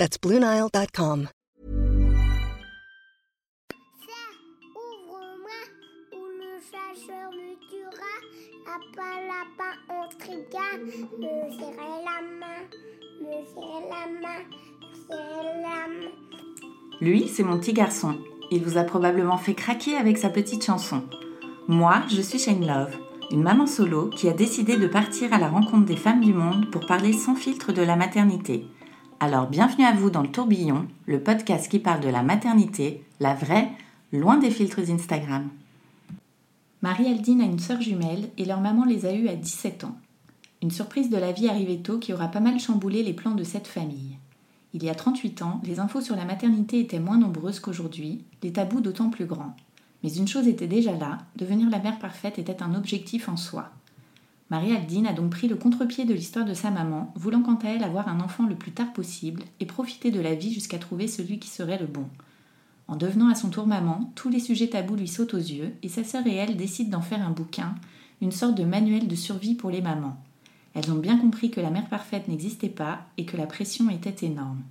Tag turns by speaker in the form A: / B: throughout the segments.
A: That's BlueNile.com.
B: Ouvre-moi ou le chasseur me tuera. Lapin, lapin, on trigua. Me serrer la main, me serrer la main, me serrer la main.
C: Lui, c'est mon petit garçon. Il vous a probablement fait craquer avec sa petite chanson. Moi, je suis Shane Love, une maman solo qui a décidé de partir à la rencontre des femmes du monde pour parler sans filtre de la maternité. Alors bienvenue à vous dans le tourbillon, le podcast qui parle de la maternité, la vraie, loin des filtres Instagram. Marie-Aldine a une sœur jumelle et leur maman les a eus à 17 ans. Une surprise de la vie arrivée tôt qui aura pas mal chamboulé les plans de cette famille. Il y a 38 ans, les infos sur la maternité étaient moins nombreuses qu'aujourd'hui, les tabous d'autant plus grands. Mais une chose était déjà là, devenir la mère parfaite était un objectif en soi. Marie-Aldine a donc pris le contre-pied de l'histoire de sa maman, voulant quant à elle avoir un enfant le plus tard possible et profiter de la vie jusqu'à trouver celui qui serait le bon. En devenant à son tour maman, tous les sujets tabous lui sautent aux yeux et sa sœur et elle décident d'en faire un bouquin, une sorte de manuel de survie pour les mamans. Elles ont bien compris que la mère parfaite n'existait pas et que la pression était énorme.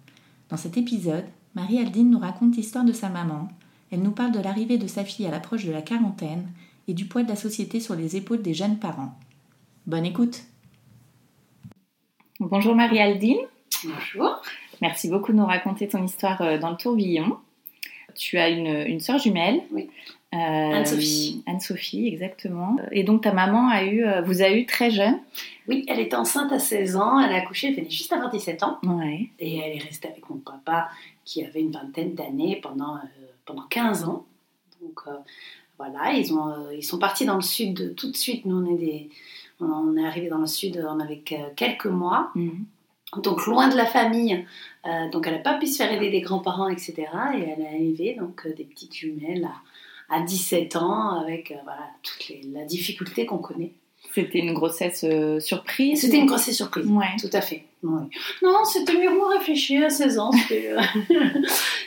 C: Dans cet épisode, Marie-Aldine nous raconte l'histoire de sa maman, elle nous parle de l'arrivée de sa fille à l'approche de la quarantaine et du poids de la société sur les épaules des jeunes parents. Bonne écoute Bonjour Marie-Aldine.
D: Bonjour.
C: Merci beaucoup de nous raconter ton histoire euh, dans le tourbillon. Tu as une, une sœur jumelle.
D: Oui.
C: Euh,
D: Anne-Sophie.
C: Anne-Sophie, exactement. Et donc ta maman a eu, euh, vous a eu très jeune.
D: Oui, elle était enceinte à 16 ans, elle a accouché, elle venait juste avoir 17 ans.
C: Ouais.
D: Et elle est restée avec mon papa qui avait une vingtaine d'années pendant, euh, pendant 15 ans. Donc euh, voilà, ils, ont, euh, ils sont partis dans le sud de- tout de suite. Nous, on est, des, on est arrivés dans le sud, on avait que- quelques mois.
C: Mhm.
D: Donc loin de la famille. Euh, donc elle n'a pas pu se faire aider des grands-parents, etc. Et elle a élevé donc, euh, des petites jumelles à, à 17 ans avec euh, voilà, toute les- la difficulté qu'on connaît.
C: C'était une grossesse surprise.
D: C'était une grosse surprise.
C: Ouais.
D: Tout à fait. Non, c'était mûrement réfléchi à 16 ans.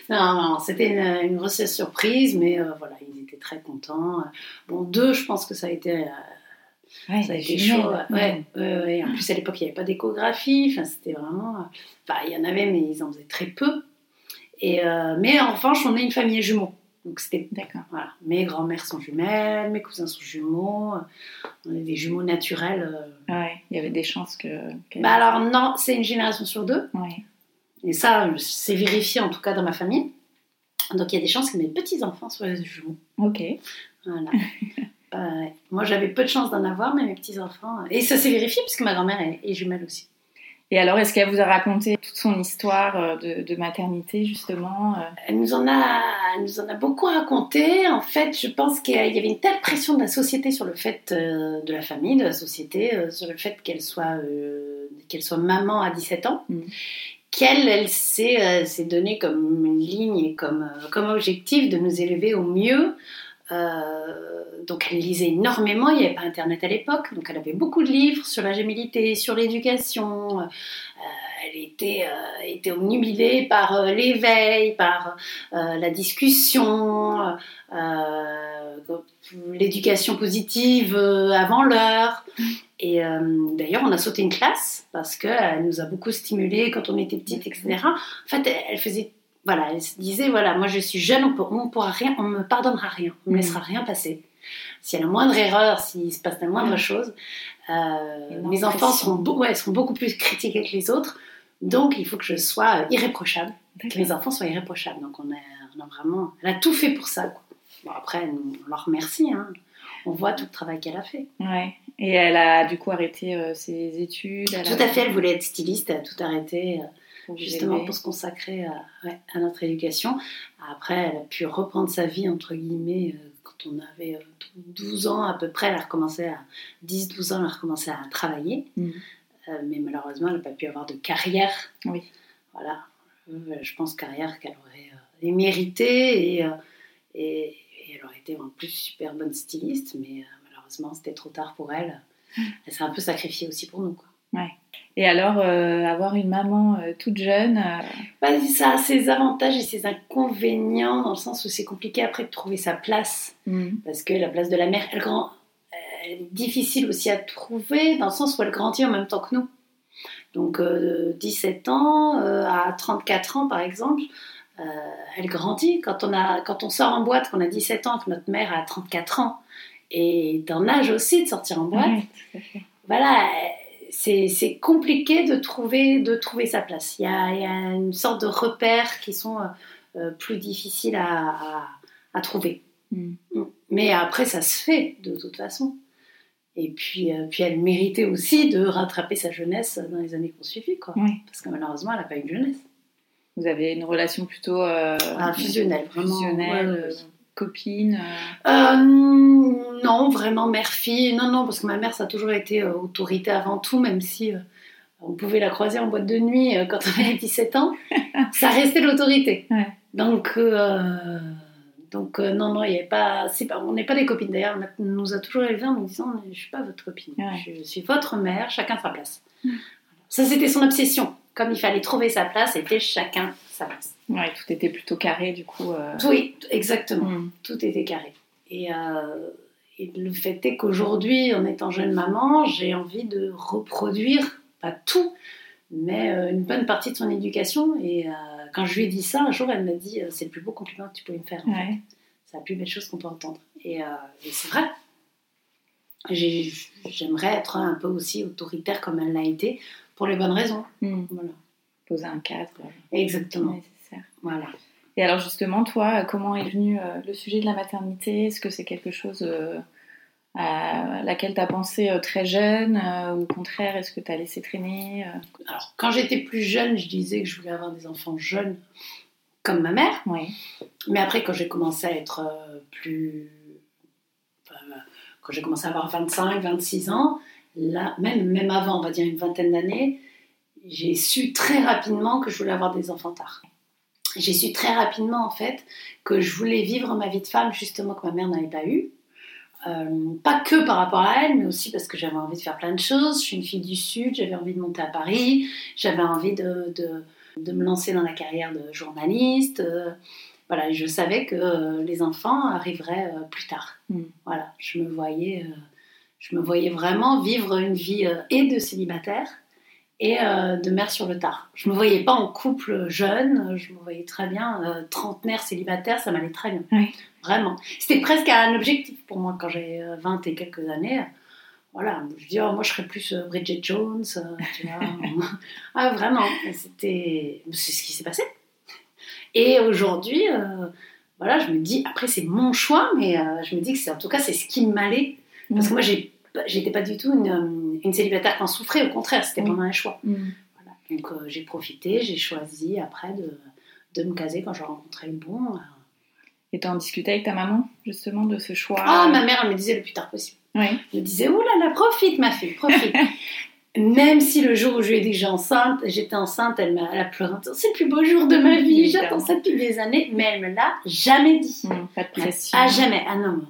D: non, non, c'était une, une grossesse surprise, mais voilà, ils étaient très contents. Bon, deux, je pense que ça a été,
C: Ouais,
D: ça a été chaud. Ouais, ouais. En plus, à l'époque, il n'y avait pas d'échographie. Enfin, c'était vraiment. euh, Enfin, il y en avait, mais ils en faisaient très peu. Et, euh, mais en revanche, on est une famille jumeaux. Donc, c'était
C: D'accord.
D: voilà, mes grands-mères sont jumelles, mes cousins sont jumeaux, on est des jumeaux naturels. euh.
C: Ouais, il y avait des chances que. qu'elle-
D: Bah alors non, c'est une génération sur deux,
C: Ouais.
D: et ça c'est vérifié en tout cas dans ma famille. Donc il y a des chances que mes petits-enfants soient des jumeaux.
C: Ok.
D: Voilà. Ouais. Moi j'avais peu de chance d'en avoir, mais mes petits-enfants... Et ça s'est vérifié puisque ma grand-mère est, est jumelle aussi.
C: Et alors, est-ce qu'elle vous a raconté toute son histoire euh, de, de maternité, justement euh?
D: Elle nous, en a, elle nous en a beaucoup raconté. En fait, je pense qu'il y avait une telle pression de la société sur le fait euh, de la famille, de la société, euh, sur le fait qu'elle soit, euh, qu'elle soit maman à 17 ans,
C: Mhm.
D: qu'elle, elle s'est euh, donnée comme une ligne et comme, euh, comme objectif de nous élever au mieux. Euh, donc elle lisait énormément, il n'y avait pas Internet à l'époque, donc elle avait beaucoup de livres sur la gémilité, sur l'éducation. Euh, elle était, euh, était omnubilée par euh, l'éveil, par la discussion, l'éducation positive avant l'heure. Et d'ailleurs, on a sauté une classe parce qu'elle nous a beaucoup stimulés quand on était petite, etc. En fait, elle faisait, voilà, elle se disait, voilà, moi je suis jeune, on, peut- on pourra rien, on me pardonnera rien, on me
C: Mm.
D: laissera rien passer. S'il y a la moindre erreur, s'il se passe la moindre
C: Mm.
D: chose, euh, mes enfants seront, beau- ouais, seront beaucoup plus critiqués que les autres. Donc, il faut que je sois euh, irréprochable, que mes enfants soient irréprochables. Donc, on a, on a vraiment, elle a tout fait pour ça. quoi. Bon, après, on leur remercie. hein. On voit tout le travail qu'elle a fait.
C: Ouais. Et elle a du coup arrêté euh, ses études. elle
D: Tout
C: a-
D: à fait, elle voulait être styliste, elle a tout arrêté, euh, justement pour se consacrer à, ouais, à notre éducation. Après, elle a pu reprendre sa vie, entre guillemets, euh, quand on avait euh, 12 ans à peu près. Elle a recommencé à 10-12 ans, elle a recommencé à travailler.
C: Mhm.
D: Euh, mais malheureusement, elle n'a pas pu avoir de carrière.
C: Oui.
D: Voilà. je pense carrière qu'elle aurait euh, méritée et, euh, et, et, elle aurait été en plus super bonne styliste, mais malheureusement c'était trop tard pour elle. Elle s'est un peu sacrifiée aussi pour nous. Quoi.
C: Ouais. Et alors, avoir une maman toute jeune
D: bah, Ça a ses avantages et ses inconvénients, dans le sens où c'est compliqué après de trouver sa place. Mm. Parce que la place de la mère, elle, grand... elle est difficile aussi à trouver, dans le sens où elle grandit en même temps que nous. Donc 17 euh, ans euh, à 34 ans par exemple, euh, elle grandit. Quand on, a, quand on sort en boîte, qu'on a 17 ans, que notre mère a 34 ans, et en âge aussi de sortir en boîte, voilà, c'est compliqué de trouver, de trouver sa place. Il y, a, il y a une sorte de repères qui sont plus difficiles à, à, trouver. Mm. Mais après, ça se fait de toute façon. Et puis, euh, puis elle méritait aussi de rattraper sa jeunesse dans les années qui ont suivi, quoi. Parce que malheureusement, elle n'a pas eu de jeunesse.
C: Vous avez une relation plutôt euh,
D: ah, fusionnelle, vraiment.
C: Fusionnelle, euh, copine
D: Non, vraiment mère-fille. Non, non, parce que ma mère, ça a toujours été autorité avant tout, même si on pouvait la croiser en boîte de nuit quand on avait 17 ans. ça restait l'autorité. Donc donc euh, non, non, il y pas, pas, on n'est pas des copines. D'ailleurs, on nous a toujours élevés en nous disant, je suis pas votre copine, je, suis votre mère, chacun sa place. Mm. Ça, c'était son obsession. Comme il fallait trouver sa place, c'était chacun sa place.
C: Ouais, tout était plutôt carré, du coup. Euh.
D: Oui, exactement. Mm. Tout était carré. Et, euh, et le fait est qu'aujourd'hui, en étant jeune maman, j'ai envie de reproduire, pas tout, mais une bonne partie de son éducation. Et quand je lui ai dit ça, un jour, elle m'a dit euh, C'est le plus beau compliment que tu pouvais me faire. C'est la plus belle chose qu'on peut entendre. Et, euh, c'est vrai. J'aimerais être un peu aussi autoritaire comme elle l'a été, pour les bonnes raisons.
C: Hmm. Voilà. Poser un cadre.
D: Exactement. Nécessaire. Voilà.
C: Et alors justement, toi, comment est venu euh, le sujet de la maternité? Est-ce que c'est quelque chose à laquelle tu as pensé euh, très jeune euh, ou au contraire, est-ce que tu as laissé traîner euh?
D: Alors, quand j'étais plus jeune, je disais que je voulais avoir des enfants jeunes comme ma mère.
C: Oui.
D: Mais après, quand j'ai commencé à être plus. quand j'ai commencé à avoir 25, 26 ans, là, même, même avant, on va dire une vingtaine d'années, j'ai su très rapidement que je voulais avoir des enfants tard. J'ai su très rapidement, en fait, que je voulais vivre ma vie de femme, justement, que ma mère n'avait pas eu euh, pas que par rapport à elle, mais aussi parce que j'avais envie de faire plein de choses. Je suis une fille du Sud, j'avais envie de monter à Paris, j'avais envie de, de, de, me lancer dans la carrière de journaliste. Euh, voilà, je savais que euh, les enfants arriveraient plus tard. Mm. Voilà, je me voyais, je me voyais vraiment vivre une vie et de célibataire et de mère sur le tard. Je me voyais pas en couple jeune, je me voyais très bien trentenaire célibataire, ça m'allait très bien.
C: Oui.
D: Vraiment. C'était presque un objectif pour moi quand j'ai 20 euh, et quelques années. Voilà, je dis, oh, moi je serais plus euh, Bridget Jones, euh, tu vois. ah, vraiment, c'était... C'est ce qui s'est passé. Et aujourd'hui, voilà, je me dis, après c'est mon choix, mais je me dis que c'est en tout cas c'est ce qui m'allait. Parce que moi, j'étais pas du tout une, une, célibataire qui en souffrait, au contraire, c'était vraiment un choix.
C: Mm.
D: Voilà. Donc j'ai profité, j'ai choisi après de, de, me caser quand j'ai rencontré le bon.
C: Et tu en discutais avec ta maman, justement, de ce choix?
D: Ah, ma mère, elle me disait le plus tard possible.
C: Oui.
D: Elle me disait, oh là là, profite, ma fille, profite. Même si le jour où je lui ai dit que enceinte, j'étais enceinte, elle m'a a pleuré. C'est le plus beau jour de ma vie, j'attends ça depuis des années, mais elle me l'a jamais dit.
C: Mmh, pas de pression.
D: Ah, jamais. Ah non,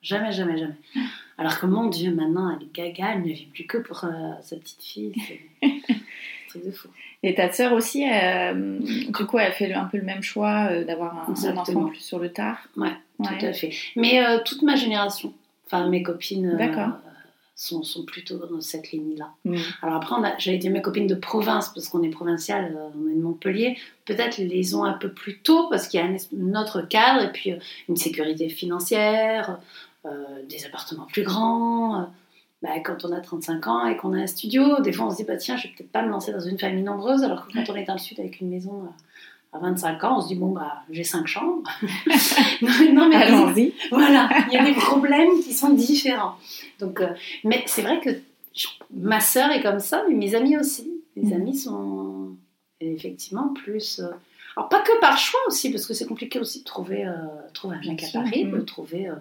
D: jamais, jamais, jamais. Alors que mon Dieu, maintenant, elle est gaga, elle ne vit plus que pour euh, sa petite fille. C'est truc de fou.
C: Et ta sœur aussi, euh, du coup, elle fait un peu le même choix euh, d'avoir un, enfant plus sur le tard.
D: Ouais, tout à fait. Mais toute ma génération, enfin mes copines, sont, sont, plutôt dans cette ligne-là.
C: Mm.
D: Alors après, j'allais dire mes copines de province, parce qu'on est provincial, on est de Montpellier, peut-être les ont un peu plus tôt, parce qu'il y a un, autre cadre, et puis une sécurité financière, des appartements plus grands. Bah, quand on a 35 ans et qu'on a un studio, des fois on se dit bah, tiens, je vais peut-être pas me lancer dans une famille nombreuse, alors que quand on est dans le sud avec une maison euh, à 25 ans, on se dit bon, bah, j'ai 5 chambres.
C: non, mais allons-y.
D: Voilà, il y a des problèmes qui sont différents. Donc, euh, mais c'est vrai que ma sœur est comme ça, mais mes amis aussi. Mes mm. amis sont effectivement plus. Euh, alors, pas que par choix aussi, parce que c'est compliqué aussi de trouver, trouver un mec à Paris, de trouver euh,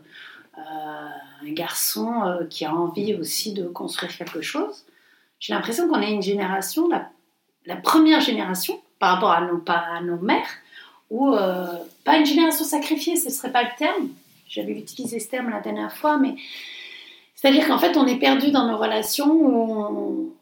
D: un garçon euh, qui a envie aussi de construire quelque chose. J'ai l'impression qu'on est une génération, la, première génération, par rapport à nos, pa- à nos mères, ou euh, pas une génération sacrifiée, ce serait pas le terme. J'avais utilisé ce terme la dernière fois, mais c'est-à-dire qu'en fait, on est perdu dans nos relations où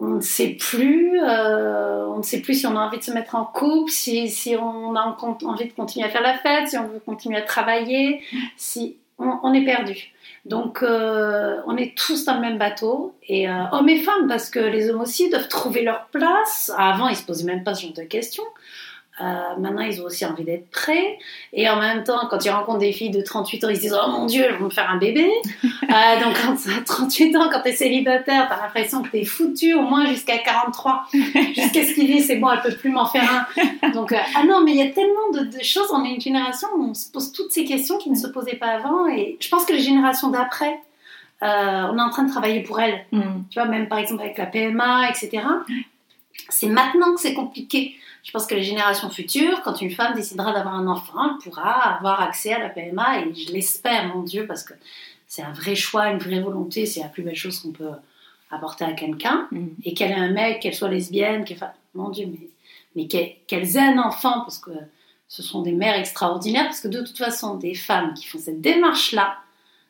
D: on, ne sait plus, euh, on ne sait plus si on a envie de se mettre en couple, si, si on a en- envie de continuer à faire la fête, si on veut continuer à travailler, si on, on est perdu. Donc, euh, on est tous dans le même bateau, et euh, hommes et femmes, parce que les hommes aussi doivent trouver leur place. Avant, ils se posaient même pas ce genre de questions. Euh, maintenant, ils ont aussi envie d'être prêts. Et en même temps, quand ils rencontrent des filles de 38 ans, ils se disent Oh mon Dieu, elles vont me faire un bébé. Euh, donc, quand tu as 38 ans, quand tu es célibataire, tu as l'impression que tu es foutu au moins jusqu'à 43. jusqu'à ce qu'ils disent C'est bon, elle peut plus m'en faire un. Donc, euh, ah non, mais il y a tellement de, de choses. On est une génération où on se pose toutes ces questions qui ne se posaient pas avant. Et je pense que les générations d'après, on est en train de travailler pour elles.
C: Mm.
D: Tu vois, même par exemple avec la PMA, etc. C'est maintenant que c'est compliqué. Je pense que les générations futures, quand une femme décidera d'avoir un enfant, elle pourra avoir accès à la PMA et je l'espère, mon Dieu, parce que c'est un vrai choix, une vraie volonté, c'est la plus belle chose qu'on peut apporter à quelqu'un.
C: Mm.
D: Et qu'elle ait un mec, qu'elle soit lesbienne, qu'elle mon Dieu, mais, mais qu'elle- qu'elles aient un enfant, parce que ce sont des mères extraordinaires, parce que de toute façon, des femmes qui font cette démarche-là,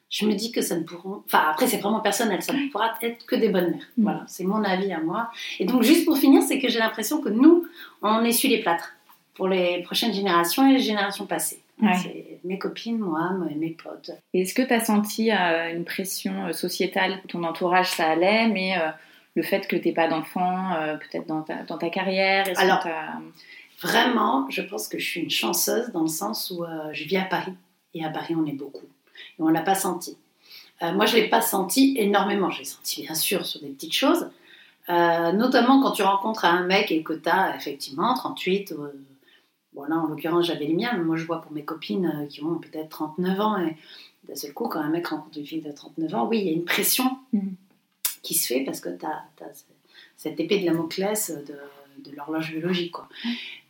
D: je me dis que ça ne pourront. Enfin, après, c'est vraiment personnel, ça ne pourra être que des bonnes mères.
C: Mm.
D: Voilà, c'est mon avis à moi. Et donc, juste pour finir, c'est que j'ai l'impression que nous, on essuie les plâtres pour les prochaines générations et les générations passées.
C: Ouais.
D: C'est mes copines, moi, mes- mes potes.
C: Est-ce que tu as senti euh, une pression euh, sociétale Ton entourage, ça allait, mais euh, le fait que tu pas d'enfant, peut-être dans ta, dans ta carrière
D: Alors, Vraiment, je pense que je suis une chanceuse dans le sens où je vis à Paris. Et à Paris, on est beaucoup. Et on ne l'a pas senti. Euh, moi, je ne l'ai pas senti énormément. Je l'ai senti, bien sûr, sur des petites choses. Euh, notamment quand tu rencontres un mec et que tu as effectivement 38. euh, bon, là, en l'occurrence, j'avais les miens. Mais moi, je vois pour mes copines euh, qui ont peut-être 39 ans. Et d'un seul coup, quand un mec rencontre une fille de 39 ans, oui, il y a une pression
C: Mhm.
D: qui se fait parce que tu as, cette épée de Damoclès de, de l'horloge biologique. Quoi.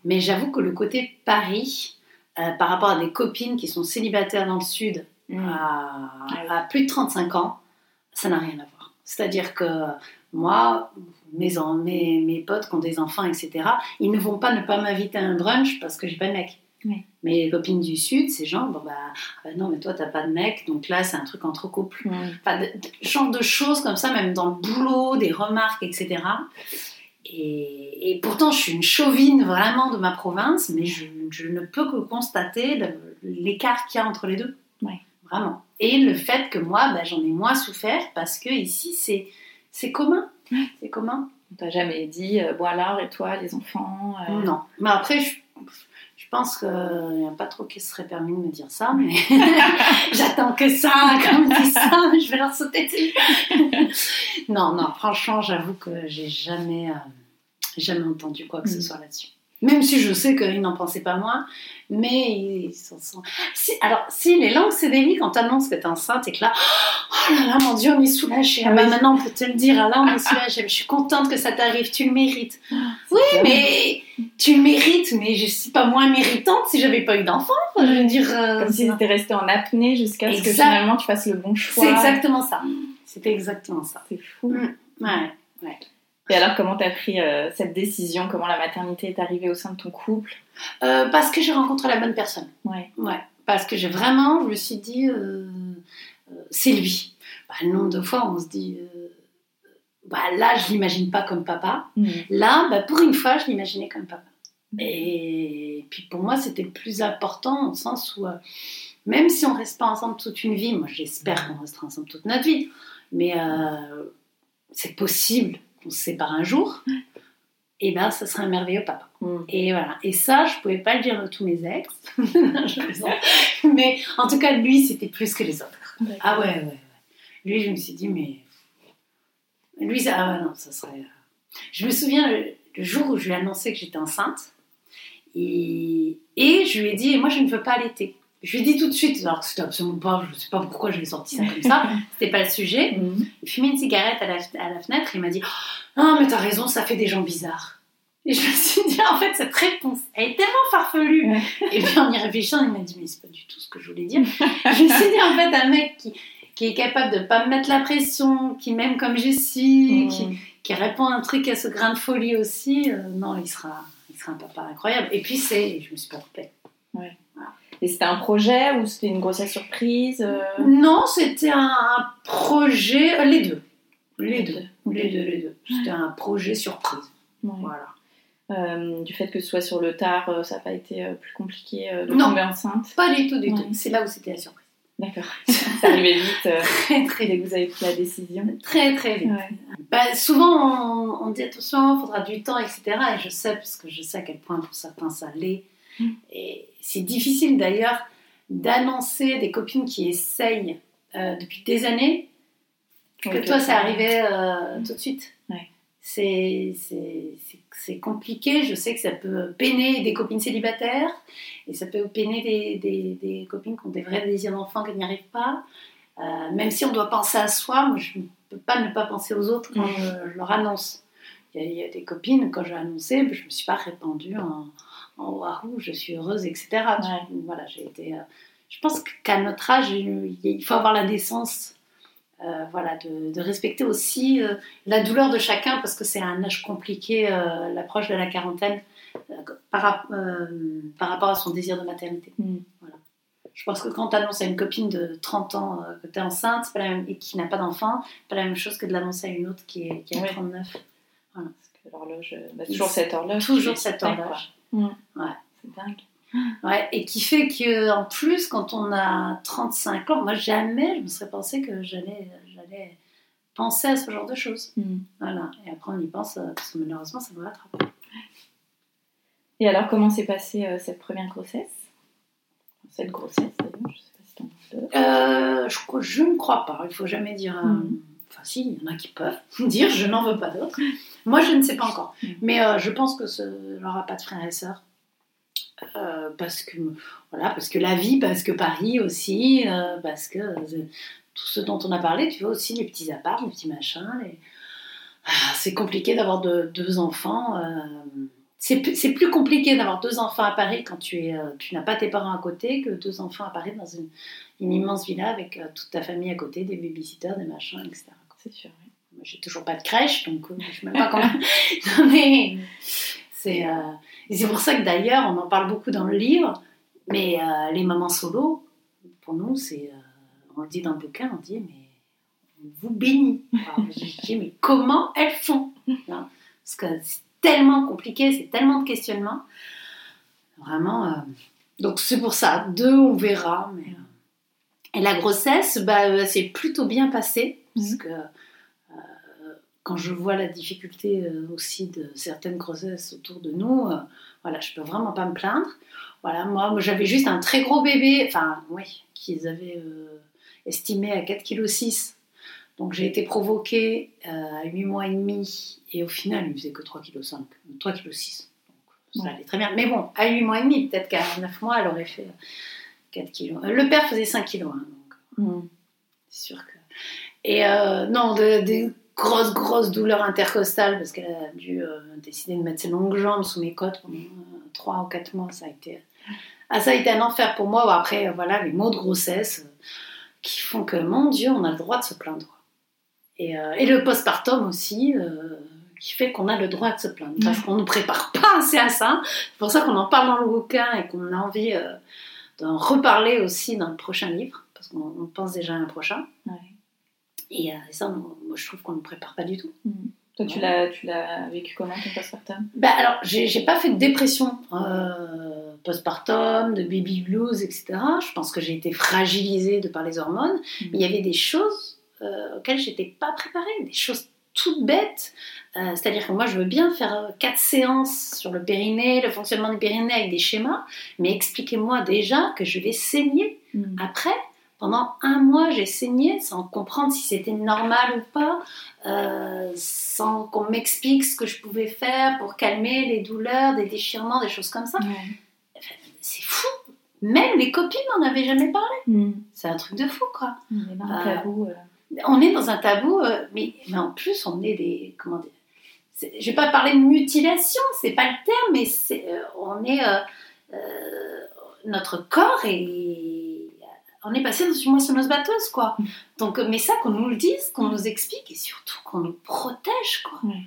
D: Mais j'avoue que le côté Paris, par rapport à des copines qui sont célibataires dans le sud
C: Mm.
D: à, plus de 35 ans, ça n'a rien à voir. C'est-à-dire que moi, mes, en- mes, mes potes qui ont des enfants, etc., ils ne vont pas ne pas m'inviter à un brunch parce que j'ai pas de mec. Mais les copines du sud, ces gens, bon bah, ah non, mais toi, t'as pas de mec, donc là, c'est un truc entre couples. Enfin, de, de- genre de choses comme ça, même dans le boulot, des remarques, etc. Et, et pourtant, je suis une chauvine vraiment de ma province, mais je, je ne peux que constater l'écart qu'il y a entre les deux. Vraiment. Et le fait que moi, bah, j'en ai moins souffert parce que ici, c'est, c'est commun. C'est commun.
C: On t'a jamais dit, euh, bon alors, et toi, les enfants euh,
D: Non. Mais après, je, je pense qu'il n'y a pas trop qui se serait permis de me dire ça, mais j'attends que ça, quand on me dit ça, je vais leur sauter dessus. non, non, franchement, j'avoue que j'ai jamais, euh, jamais entendu quoi que ce
C: Mm.
D: soit là-dessus. Même si je sais qu'ils n'en pensaient pas moins, mais ils s'en sont. Si, alors, si les langues se délient quand t'annonces que t'es enceinte et que là, oh là là, mon Dieu, on est soulagé. Ah
C: Ah
D: bah
C: oui.
D: maintenant, on peut te le dire. Ah là, on est soulagé. Je suis contente que ça t'arrive. Tu le mérites. Oui,
C: bien.
D: mais tu le mérites, mais je suis pas moins méritante si j'avais pas eu d'enfant. Je veux dire. euh,
C: Comme si t'étais resté en apnée jusqu'à ce que finalement tu fasses le bon choix.
D: c'est exactement ça. C'était exactement ça.
C: C'est fou.
D: Mm. Ouais.
C: Et alors, comment t'as pris euh, cette décision? Comment la maternité est arrivée au sein de ton couple?
D: Euh, parce que j'ai rencontré la bonne personne.
C: Ouais.
D: Ouais. Parce que j'ai vraiment, je me suis dit, euh, c'est lui. Bah, le nombre de fois, on se dit, bah, là, je l'imagine pas comme papa.
C: Mm.
D: Là, bah, pour une fois, je l'imaginais comme papa. Et puis pour moi, c'était le plus important au sens où, même si on reste pas ensemble toute une vie, moi j'espère qu'on restera ensemble toute notre vie, mais c'est possible qu'on se sépare un jour, et ben ça serait un merveilleux papa.
C: Mm.
D: Et voilà. Et ça, je pouvais pas le dire de tous mes ex, Je mais en tout cas, lui, c'était plus que les autres. Ah ouais, ouais, ouais. Lui, je me suis dit, mais. Lui, ça... ah ouais, non, ça serait. euh, Je me souviens le, le jour où je lui ai annoncé que j'étais enceinte. Et... et je lui ai dit, moi, je ne veux pas allaiter. Je lui ai dit tout de suite, alors que c'était absolument pas, je ne sais pas pourquoi je l'ai sorti ça comme ça, c'était pas le sujet.
C: Mm.
D: Il fumait une cigarette à la, à la fenêtre et il m'a dit Non, mais t'as raison, ça fait des gens bizarres. Et je me suis dit, en fait, cette réponse, elle est tellement farfelue.
C: Ouais.
D: Et puis en y réfléchissant, il m'a dit Mais c'est pas du tout ce que je voulais dire. je me suis dit, en fait, un mec qui, qui est capable de pas me mettre la pression, qui m'aime comme je suis,
C: Mm.
D: qui, qui répond un truc à ce grain de folie aussi, euh, non, il sera, il sera un papa incroyable. Et puis, c'est, je me suis pas trompée.
C: Et c'était un projet ou c'était une grossesse surprise euh?
D: Non, c'était un projet, euh, les deux. Les
C: Les
D: deux.
C: deux.
D: Les deux, les deux. C'était un projet surprise.
C: Ouais.
D: Voilà.
C: Euh, Du fait que ce soit sur le tard, euh, ça n'a pas été euh, plus compliqué de
D: Non.
C: tomber enceinte?
D: Pas du tout, du
C: Ouais.
D: tout. C'est là où c'était la surprise.
C: D'accord. ça arrivait vite
D: Très, très
C: dès
D: vite.
C: que vous avez pris la décision.
D: Très, très vite.
C: Ouais.
D: Bah, souvent, on, on dit attention, il faudra du temps, etc. Et je sais, parce que je sais à quel point pour certains ça l'est.
C: Mm.
D: Et c'est difficile d'ailleurs d'annoncer des copines qui essayent euh, depuis des années que
C: Oui,
D: toi,
C: ça-
D: arrivé euh, tout de suite.
C: Ouais.
D: C'est compliqué. Je sais que ça peut peiner des copines célibataires et ça peut peiner des, des- des copines qui ont des vrais désirs d'enfant qui n'y arrivent pas. Euh, même si on doit penser à soi, moi, je ne peux pas ne pas penser aux autres quand
C: Mhm.
D: je, je leur annonce. Il y, a, il y a des copines, quand j'ai annoncé, je ne me suis pas répandue en, en waouh, je suis heureuse, etc.
C: Ouais.
D: Voilà, j'ai été. euh, je pense qu'à notre âge, il faut avoir la décence. euh, voilà, de, de respecter aussi euh, la douleur de chacun parce que c'est un âge compliqué, l'approche de la quarantaine, par, rap- par rapport à son désir de maternité.
C: Mm.
D: Je pense que quand tu annonces à une copine de 30 ans que tu es enceinte c'est pas la même, et qui n'a pas d'enfant, c'est pas la même chose que de l'annoncer à une autre qui, est, qui a
C: Ouais.
D: 39.
C: Parce que l'horloge, euh, bah, toujours cette horloge.
D: Toujours horloge.
C: Mm.
D: Ouais.
C: C'est dingue.
D: Ouais, et qui fait que en plus, quand on a 35 ans, moi jamais je me serais pensé que j'allais, j'allais penser à ce genre de choses.
C: Mm.
D: Voilà. Et après, on y pense, euh, parce que malheureusement, ça me rattrape.
C: Et alors, comment s'est passée euh, cette première grossesse? Cette grossesse, d'ailleurs, je sais pas si t'en.
D: Euh, je, ne crois pas. Il faut jamais dire. euh,
C: Mhm.
D: Enfin, si, il y en a qui peuvent dire je n'en veux pas d'autres. Moi, je ne sais pas encore.
C: Mhm.
D: Mais euh, je pense que ce n'aura pas de frères et sœurs. Euh, parce que voilà, parce que la vie, parce que Paris aussi, euh, parce que tout ce dont on a parlé, tu vois aussi les petits apparts, les petits machins. les- Ah, c'est compliqué d'avoir de- deux enfants. c'est plus- c'est plus compliqué d'avoir deux enfants à Paris quand tu es, tu n'as pas tes parents à côté que deux enfants à Paris dans une, une immense villa avec toute ta famille à côté, des babysitters, des machins, etc.
C: C'est sûr.
D: Moi, j'ai toujours pas de crèche, donc euh, je sais même pas comment. Non, mais c'est euh, c'est pour ça que d'ailleurs, on en parle beaucoup dans le livre, mais euh, les mamans solo, pour nous, c'est. on le dit dans le bouquin, on dit, mais on vous bénit. Je dis, mais comment elles font? Parce que c'est tellement compliqué, c'est tellement de questionnements. Vraiment. donc c'est pour ça, deux, on verra. Et la grossesse, bah, c'est plutôt bien passé, parce
C: Mhm.
D: que euh, quand je vois la difficulté euh, aussi de certaines grossesses autour de nous, euh, voilà, je peux vraiment pas me plaindre. Voilà, moi, moi, j'avais juste un très gros bébé, enfin, oui, qu'ils avaient euh, estimé à 4,6 kg. Donc j'ai été provoquée à 8 mois et demi, et au final, il faisait que 3,5 kg, 3,6 kg. Donc ça allait très bien. Mais bon, à 8 mois et demi, peut-être qu'à 9 mois, elle aurait fait euh, 4 kg. Le père faisait 5 kg, hein, donc
C: Mm.
D: c'est sûr que. Et euh, non, de- des grosses, grosses douleurs intercostales parce qu'elle a dû euh, décider de mettre ses longues jambes sous mes côtes pendant 3 ou 4 mois. Ça a été, ah, ça a été un enfer pour moi. Après, euh, voilà, les maux de grossesse euh, qui font que, mon Dieu, on a le droit de se plaindre. Et, euh, le postpartum aussi. euh, qui fait qu'on a le droit de se plaindre parce qu'on ne prépare pas assez à ça. C'est pour ça qu'on en parle dans le bouquin et qu'on a envie euh, d'en reparler aussi dans le prochain livre parce qu'on on pense déjà à un prochain. Et euh, ça, on- moi, je trouve qu'on ne prépare pas du tout.
C: Mm. Toi, tu l'as, tu l'as vécu comment ton postpartum?
D: Bah, alors, j'ai j'ai pas fait de dépression euh, postpartum, de baby blues, etc. Je pense que j'ai été fragilisée de par les hormones. Mais il y avait des choses euh, auxquelles j'étais pas préparée, des choses toutes bêtes. Euh, C'est-à-dire que moi, je veux bien faire euh, quatre séances sur le périnée, le fonctionnement du périnée avec des schémas, mais expliquez-moi déjà que je vais saigner
C: Mm.
D: Après, pendant un mois, j'ai saigné sans comprendre si c'était normal ou pas, euh, sans qu'on m'explique ce que je pouvais faire pour calmer les douleurs, des déchirements, des choses comme ça.
C: Ouais.
D: C'est fou. Même les copines n'en avaient jamais parlé.
C: Mm.
D: C'est un truc de fou, quoi.
C: On est dans un
D: Euh,
C: tabou. euh.
D: On est dans un tabou, euh, mais, mais en plus, on est des. Comment dire Je vais pas parler de mutilation, c'est pas le terme, mais on est. notre corps est. On est passé dans une moissonneuse batteuse, quoi. Donc, euh, mais ça, qu'on nous le dise, qu'on nous explique et surtout qu'on nous protège, quoi.
C: Ouais.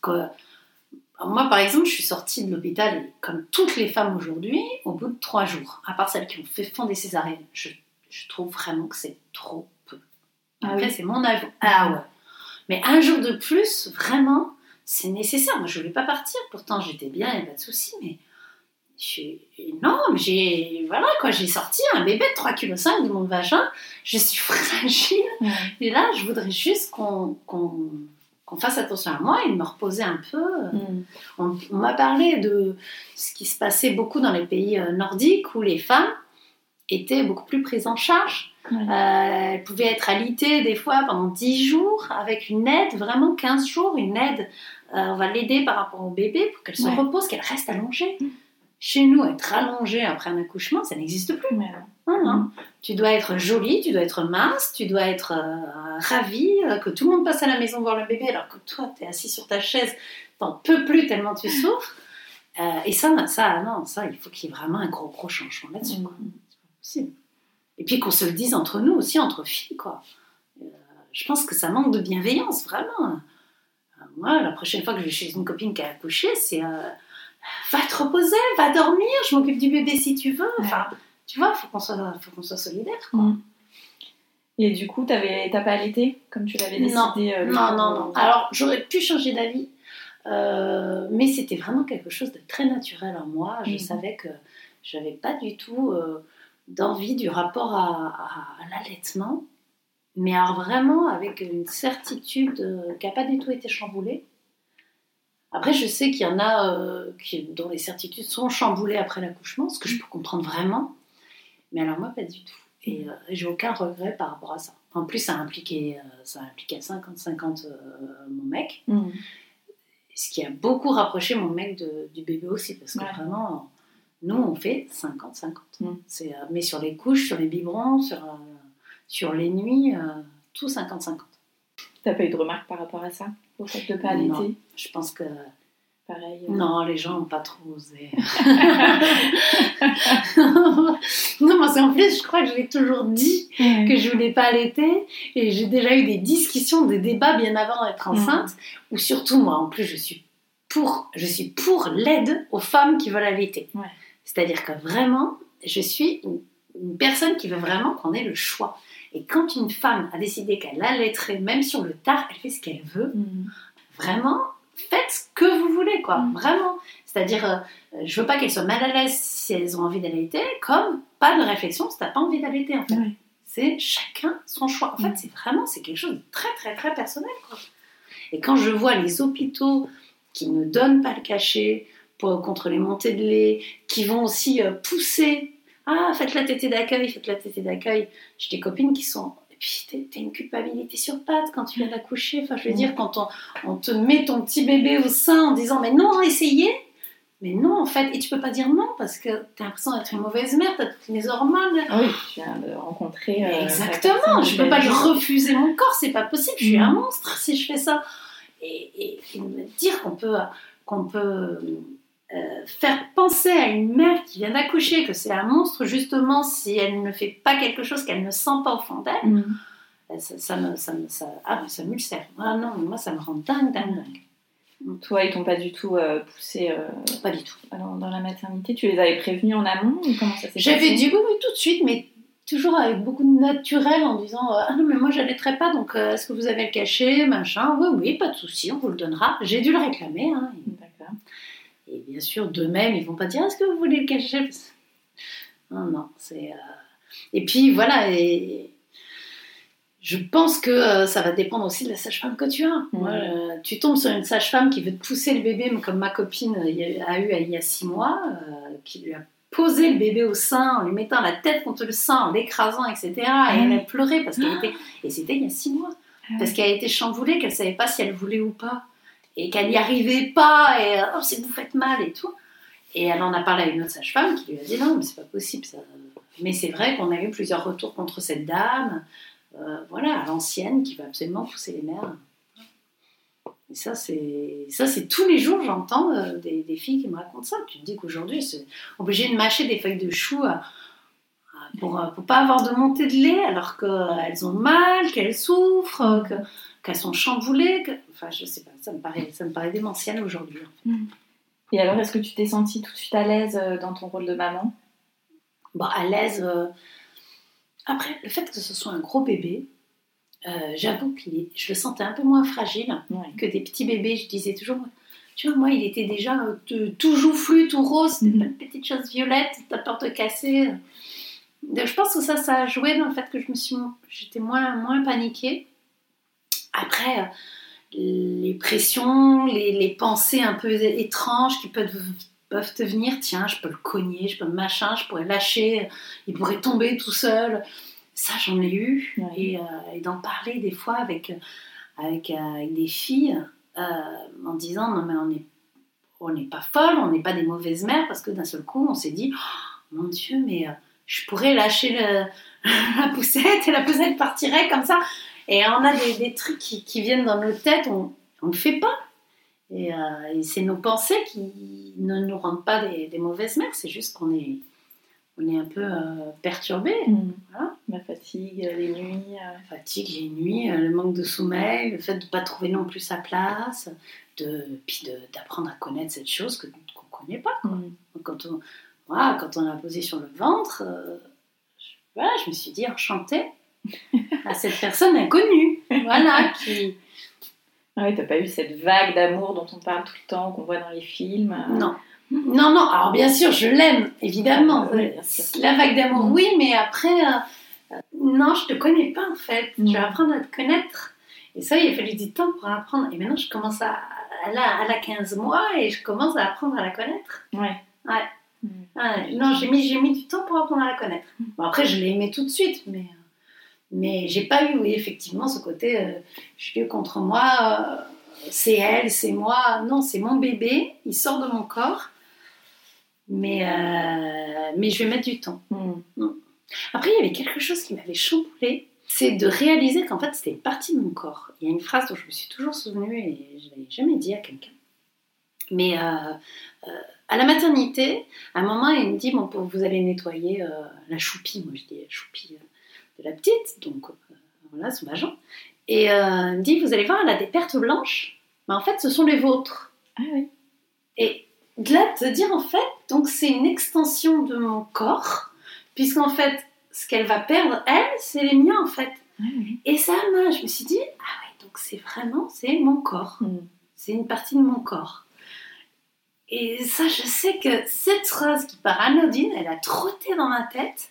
D: Que- Moi, par exemple, je suis sortie de l'hôpital, comme toutes les femmes aujourd'hui, au bout de trois jours. À part celles qui ont fait fond des césariennes. Je, je trouve vraiment que c'est trop peu.
C: Ah
D: Après,
C: oui.
D: c'est mon avis. Ah ouais. Mais un jour de plus, vraiment, c'est nécessaire. Moi, je voulais pas partir. Pourtant, j'étais bien, il n'y a pas de souci. Mais suis... non, mais j'ai voilà quoi, j'ai sorti un bébé de 3,5 kg de mon vagin. Je suis fragile. Et là, je voudrais juste qu'on fasse attention à moi et de me reposer un peu.
C: Mm.
D: On, on m'a parlé de ce qui se passait beaucoup dans les pays euh, nordiques où les femmes étaient beaucoup plus prises en charge. Euh, elles pouvaient être alitées des fois pendant 10 jours avec une aide, vraiment 15 jours, une aide. Euh, on va l'aider par rapport au bébé pour qu'elle se
C: Ouais.
D: repose, qu'elle reste allongée.
C: Mm.
D: Chez nous, être allongée après un accouchement, ça n'existe plus.
C: Mais non.
D: Non, non.
C: Mm.
D: Tu dois être jolie, tu dois être mince, tu dois être euh, ravie, euh, que tout le monde passe à la maison voir le bébé alors que toi, tu es assis sur ta chaise, t'en peux plus tellement tu souffres. Euh, et ça, ça, non, ça, il faut qu'il y ait vraiment un gros, gros changement là-dessus.
C: Mm.
D: quoi. C'est pas possible. Et puis qu'on se le dise entre nous aussi, entre filles, quoi. Euh, je pense que ça manque de bienveillance, vraiment. Moi, la prochaine fois que je vais chez une copine qui a accouché, c'est va te reposer, va dormir, je m'occupe du bébé si tu veux. Enfin, tu vois, faut qu'on soit, faut qu'on soit solidaire. Quoi.
C: Mm. Et du coup, t'avais- t'as pas allaité comme tu l'avais décidé
D: Non,
C: euh,
D: Non, non, non. Alors, j'aurais pu changer d'avis, euh, mais c'était vraiment quelque chose de très naturel en moi. Je
C: Mhm.
D: savais que j'avais pas du tout euh, d'envie du rapport à, à- à l'allaitement, mais alors vraiment avec une certitude qui n'a pas du tout été chamboulée. Après, je sais qu'il y en a euh, qui, dont les certitudes sont chamboulées après l'accouchement, ce que je peux comprendre vraiment. Mais alors moi, pas du tout. Et euh, j'ai aucun regret par rapport à ça. En plus, ça a impliqué, euh, ça a impliqué 50-50 euh, mon mec.
C: Mm.
D: Ce qui a beaucoup rapproché mon mec de- du bébé aussi. Parce que
C: Ouais.
D: vraiment, nous, on fait 50-50.
C: Mm.
D: C'est, mais sur les couches, sur les biberons, sur, sur les nuits, tout 50-50.
C: T'as pas eu de remarques par rapport à ça? Au fait de pas
D: Non.
C: allaiter
D: Je pense que
C: Pareil. euh,
D: Non, les gens n'ont pas trop osé. non, parce qu'en plus, je crois que je l'ai toujours dit que je voulais pas allaiter. Et j'ai déjà eu des discussions, des débats bien avant d'être enceinte. Ou surtout, moi, en plus, je suis pour, je suis pour l'aide aux femmes qui veulent allaiter.
C: Ouais.
D: C'est-à-dire que vraiment, je suis une, une personne qui veut vraiment qu'on ait le choix. Et quand une femme a décidé qu'elle allaiterait, même sur le tard, elle fait ce qu'elle veut
C: Mm.
D: vraiment, faites ce que vous voulez, quoi.
C: Mm.
D: Vraiment. C'est-à-dire, euh, je veux pas qu'elles soient mal à l'aise si elles ont envie d'allaiter, comme pas de réflexion si t'as pas envie d'allaiter, en fait. C'est chacun son choix. En
C: Mm.
D: fait, c'est vraiment, c'est quelque chose de très, très, très personnel, quoi. Et quand je vois les hôpitaux qui ne donnent pas le cachet pour, contre les montées de lait, qui vont aussi euh, pousser, ah, faites la tétée d'accueil, faites la tétée d'accueil. J'ai des copines qui sont et puis t'as une culpabilité sur pattes quand tu viens d'accoucher. Enfin, je veux
C: Mm.
D: dire, quand on, on te met ton petit bébé au sein en disant mais non, essayez. Mais non, en fait, et tu peux pas dire non parce que t'as l'impression d'être une mauvaise mère, t'as toutes les hormones.
C: Ah Oui, tu viens de rencontrer. euh,
D: Exactement, je peux pas lui refuser mon corps, c'est pas possible, je suis
C: Mm.
D: un monstre si je fais ça. Et, et- et me dire qu'on peut, qu'on peut euh, faire penser à une mère qui vient d'accoucher que c'est un monstre justement si elle ne fait pas quelque chose qu'elle ne sent pas au fond d'elle,
C: Mm.
D: ça, ça me, ça, me- ça, ah, ça m'ulcère. Ah non, moi ça me rend dingue, dingue, dingue.
C: Toi, ils t'ont pas du tout euh, poussé euh,
D: Pas du tout.
C: dans, dans la maternité? Tu les avais prévenus en amont ou comment ça s'est
D: J'avais dit oui, oui, tout de suite, mais toujours avec beaucoup de naturel en disant euh, Ah non, mais moi j'allaiterai pas, donc euh, est-ce que vous avez le cachet Machin, oui, oui, pas de souci, on vous le donnera. J'ai dû le réclamer. Hein.
C: D'accord.
D: Et bien sûr, d'eux-mêmes, ils vont pas dire Est-ce que vous voulez le cachet? Non, non, c'est. euh, Et puis voilà, et. Je pense que euh, ça va dépendre aussi de la sage-femme que tu as. Moi, euh, tu tombes sur une sage-femme qui veut te pousser le bébé, comme ma copine a, eu il y a six mois, qui lui a posé le bébé au sein en lui mettant la tête contre le sein, en l'écrasant, etc. Et elle a pleuré parce qu'elle était. Et c'était il y a six mois.
C: Ah
D: Parce qu'elle a été chamboulée, qu'elle savait pas si elle voulait ou pas. Et qu'elle n'y arrivait pas, et euh, oh, c'est que vous faites mal et tout. Et elle en a parlé à une autre sage-femme qui lui a dit non, mais c'est pas possible ça. Mais c'est vrai qu'on a eu plusieurs retours contre cette dame, euh, voilà, à l'ancienne, qui va absolument pousser les mères. Et ça, c'est ça, c'est tous les jours, j'entends euh, des, filles qui me racontent ça. Tu te dis qu'aujourd'hui, c'est obligé de mâcher des feuilles de chou à- pour, euh, pour pas avoir de montée de lait alors qu'elles ont mal, qu'elles souffrent, que qu'elles sont chamboulées. que- Enfin, je sais pas, ça me paraît, ça me paraît démentiel aujourd'hui.
C: Et alors, est-ce que tu t'es sentie tout de suite à l'aise euh, dans ton rôle de maman?
D: Bon, à l'aise. euh, Après, le fait que ce soit un gros bébé, euh, j'avoue que je le sentais un peu moins fragile
C: Ouais.
D: que des petits bébés. Je disais toujours, tu vois, moi, il était déjà euh, tout joufflu, tout rose, c'était pas une petite chose violette, t'as peur de casser. Je pense que ça, ça a joué dans le fait que je me suis, j'étais moins, moins paniquée. Après, euh, les pressions, les, les pensées un peu étranges qui peuvent, peuvent te venir, tiens, je peux le cogner, je peux le machin, je pourrais lâcher, il pourrait tomber tout seul. Ça, j'en ai eu.
C: Ouais.
D: Et, euh, et d'en parler des fois avec, avec, euh, avec des filles euh, en disant, non mais on n'est on n'est pas folle, on n'est pas des mauvaises mères, parce que d'un seul coup, on s'est dit, Oh, mon Dieu, mais je pourrais lâcher le- la poussette et la poussette partirait comme ça. Et on a des, des trucs qui, qui viennent dans nos têtes, on ne le fait pas. Et, euh, et c'est nos pensées qui ne nous rendent pas des, des mauvaises mères, c'est juste qu'on est, on est un peu euh, perturbé. Voilà.
C: La fatigue, euh, les nuits. euh,
D: La fatigue, les nuits, euh, le manque de sommeil, le fait de ne pas trouver non plus sa place, de, puis de- d'apprendre à connaître cette chose qu'on ne connaît pas.
C: mm.
D: Quand on, voilà, quand on l'a posé sur le ventre, euh, je, voilà, je me suis dit enchantée à cette personne inconnue. Voilà, qui.
C: Ah ouais, t'as pas eu cette vague d'amour dont on parle tout le temps, qu'on voit dans les films euh,
D: Non. Non, non, alors bien sûr, je l'aime, évidemment.
C: Sûr.
D: La vague d'amour,
C: Mm.
D: oui, mais après, euh, euh, non, je te connais pas en fait.
C: Mm.
D: Je vais apprendre à te connaître. Et ça, il a fallu du temps pour apprendre. Et maintenant, je commence à. Elle a, elle a 15 mois et je commence à apprendre à la connaître.
C: Ouais.
D: Ouais.
C: Mm.
D: Ouais, non, j'ai mis, mis du temps pour apprendre à la connaître. Bon, après, je l'ai aimé tout de suite, mais, mais j'ai pas eu, oui, effectivement, ce côté euh, je suis contre moi, euh, c'est elle, c'est moi. Non, c'est mon bébé, il sort de mon corps, mais, euh, mais je vais mettre du temps.
C: Mm.
D: Après, il y avait quelque chose qui m'avait chamboulé, c'est de réaliser qu'en fait, c'était une partie de mon corps. Il y a une phrase dont je me suis toujours souvenue et je ne l'avais jamais dit à quelqu'un. Mais à la maternité, à un moment, il me dit bon, vous allez nettoyer la choupie. Moi, je dis la choupie de la petite, donc euh, voilà, son vagin. Et euh, il me dit vous allez voir, elle a des pertes blanches. Mais en fait, ce sont les vôtres.
C: Ah oui.
D: Et de là, de dire en fait, donc c'est une extension de mon corps, puisqu'en fait, ce qu'elle va perdre, elle, c'est les miens en fait.
C: Ah oui.
D: Et ça, moi, je me suis dit, ah ouais, donc c'est vraiment, c'est mon corps.
C: Mm.
D: C'est une partie de mon corps. Et ça, je sais que cette phrase qui part anodine, elle a trotté dans ma tête.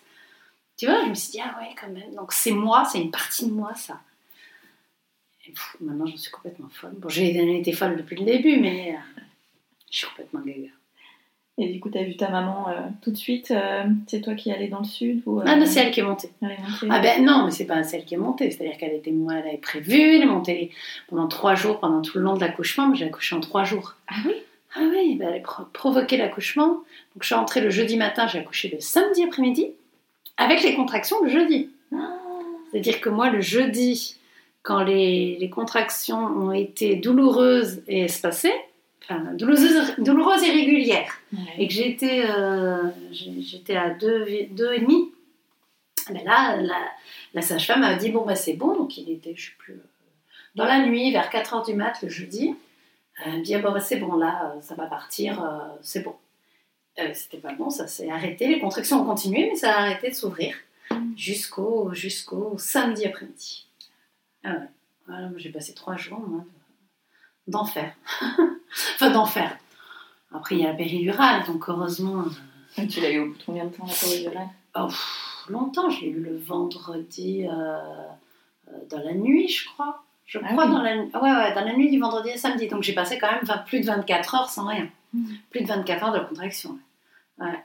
D: Tu vois, je me suis dit, ah ouais, quand même. Donc c'est moi, c'est une partie de moi, ça. Et pff, maintenant, j'en suis complètement folle. Bon, j'ai été folle depuis le début, mais euh, je suis complètement gaga.
C: Et du coup, t'as vu ta maman euh, tout de suite euh, C'est toi qui allais dans le sud ou, euh,
D: Ah non, c'est elle qui est montée.
C: elle est montée
D: Ah ben non, mais c'est pas celle qui est montée. C'est-à-dire qu'elle était, moi, elle avait prévu, elle est montée pendant trois jours, pendant tout le long de l'accouchement. J'ai accouché en trois jours.
C: Ah oui?
D: Ah oui, ben, elle a pro- provoqué l'accouchement. Donc je suis rentrée le jeudi matin, j'ai accouché le samedi après-midi, avec les contractions le jeudi.
C: Ah.
D: C'est-à-dire que moi, le jeudi, quand les, les contractions ont été douloureuses et espacées, enfin douloureuses, douloureuses et régulières, et que j'étais euh, j'étais à 2,5, deux, et demi, ben là, la, la sage-femme m'a dit bon, ben c'est bon, donc il était, je sais plus, euh, dans la nuit, vers 4h du mat, le jeudi. Elle me dit, ah bon, bah, c'est bon, là, euh, ça va partir, euh, c'est bon. Euh, C'était pas bon, ça s'est arrêté, les contractions ont continué, mais ça a arrêté de s'ouvrir jusqu'au jusqu'au samedi après-midi. Ah ouais, voilà, moi, j'ai passé trois jours d'enfer. enfin, d'enfer. Après, il y a la péridurale, donc heureusement, euh,
C: Ah, Tu l'as eu au bout de combien de temps la péridurale?
D: Oh, pff, longtemps, je l'ai eu le vendredi euh, dans la nuit, je crois. Je
C: Ah
D: crois
C: oui.
D: dans, la, ah ouais, ouais, dans la nuit du vendredi à samedi. Donc j'ai passé quand même plus de 24 heures sans rien.
C: Mhm.
D: Plus de 24 heures de contraction. Ouais.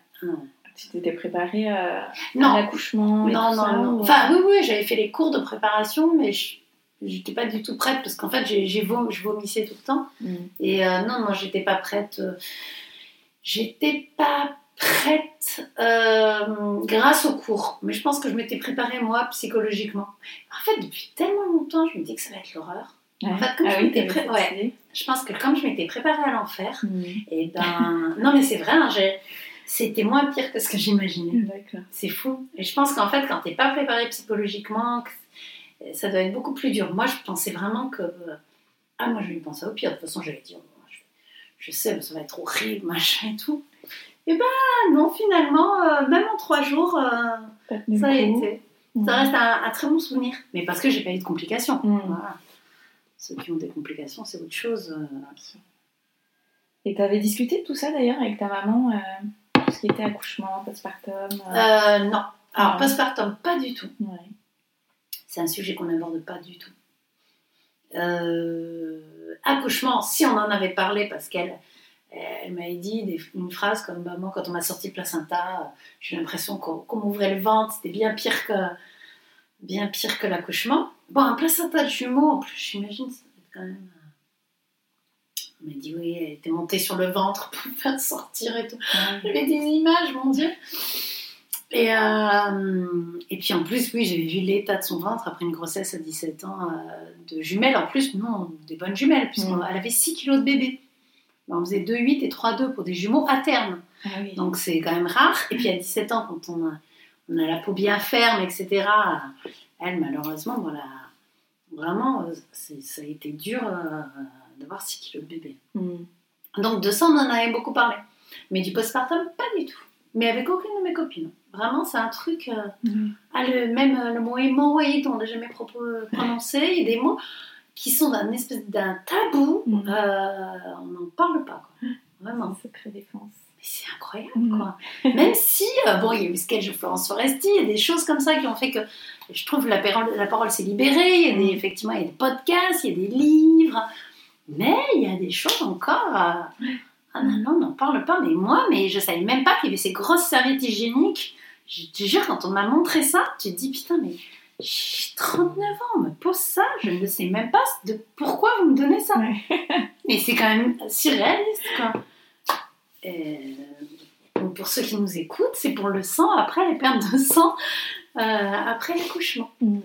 C: Tu t'étais préparée à l'accouchement
D: non, non,
C: ça,
D: non.
C: ou-
D: Enfin, oui, oui, j'avais fait les cours de préparation, mais je n'étais pas du tout prête parce qu'en fait, j'ai, vom- je vomissais tout le temps.
C: Mm.
D: Et euh, non, non, j'étais pas prête. euh, J'étais pas prête euh, grâce au cours. Mais je pense que je m'étais préparée, moi, psychologiquement. En fait, depuis tellement longtemps, je me dis que ça va être l'horreur.
C: Ouais.
D: En fait, comme
C: ah
D: je
C: oui,
D: m'étais pré-. Je pense que comme je m'étais préparée à l'enfer,
C: Mm.
D: et ben. non, mais c'est vrai, hein, c'était moins pire que ce que j'imaginais. C'est fou. Et je pense qu'en fait, quand t'es pas préparé psychologiquement, ça doit être beaucoup plus dur. Moi, je pensais vraiment que. Ah, moi, je lui pensais au pire. De toute façon, j'avais dit, oh, je, je sais, ça va être horrible, machin et tout. Et ben non, finalement, euh, même en trois jours, euh, ça a été. Ça reste un, un très bon souvenir. Mais parce que j'ai pas eu de complications.
E: Mm.
D: Voilà. Ceux qui ont des complications, c'est autre chose. euh.
E: Et t'avais discuté de tout ça d'ailleurs avec ta maman, euh, tout ce qui était accouchement, postpartum. euh,
D: Euh, non. Alors,
E: Ah.
D: postpartum, pas du tout.
E: ouais.
D: C'est un sujet qu'on n'aborde pas du tout. Euh, accouchement, si on en avait parlé, parce qu'elle elle m'avait dit des- une phrase comme bah, moi, quand on m'a sorti le placenta, j'ai l'impression qu'on qu'on m'ouvrait le ventre, c'était bien pire que, bien pire que l'accouchement. Bon, un placenta de jumeaux, en plus, j'imagine, ça doit être quand même. euh, On m'a dit oui, elle était montée sur le ventre pour le faire sortir et tout. J'avais des images, mon Dieu. Et, euh, et puis en plus, oui, j'avais vu l'état de son ventre après une grossesse à 17 ans euh, de jumelles. En plus, non, des bonnes jumelles, puisqu'elle avait 6 kilos de bébé. On faisait 2,8 et 3,2 pour des jumeaux à terme.
E: Ah oui.
D: Donc c'est quand même rare. Et puis à 17 ans, quand on a, on a la peau bien ferme, etc., elle, malheureusement, voilà, vraiment, euh, ça a été dur euh, d'avoir 6 kilos de bébé.
E: Mm.
D: Donc de ça, on en avait beaucoup parlé. Mais du postpartum, pas du tout. Mais avec aucune de mes copines. Vraiment, c'est un truc. euh,
E: Mm.
D: ah, le, même euh, le mot hémorroïde, on n'a jamais propos- prononcé. Il y a des mots qui sont d'un espèce d'un tabou.
E: Mm.
D: euh, on n'en parle pas, quoi. Vraiment.
E: C'est secret défense.
D: C'est incroyable,
E: Mm.
D: quoi. Même si, euh, bon, il y a eu le sketch de Florence Foresti, il y a des choses comme ça qui ont fait que je trouve la parole, la parole s'est libérée. Il y a des,
E: Mm.
D: effectivement, il y a des podcasts, il y a des livres. Mais il y a des choses encore. euh, ah non, non, on n'en parle pas. Mais moi, mais je savais même pas qu'il y avait ces grosses serviettes hygiéniques. Je te jure, quand on m'a montré ça, tu te dis, putain, mais j'ai 39 ans, on me pose ça, je ne sais même pas de pourquoi vous me donnez ça. Mais c'est quand même surréaliste, quoi. Donc pour ceux qui nous écoutent, c'est pour le sang, après les pertes de sang, euh, après l'accouchement.
E: Mm.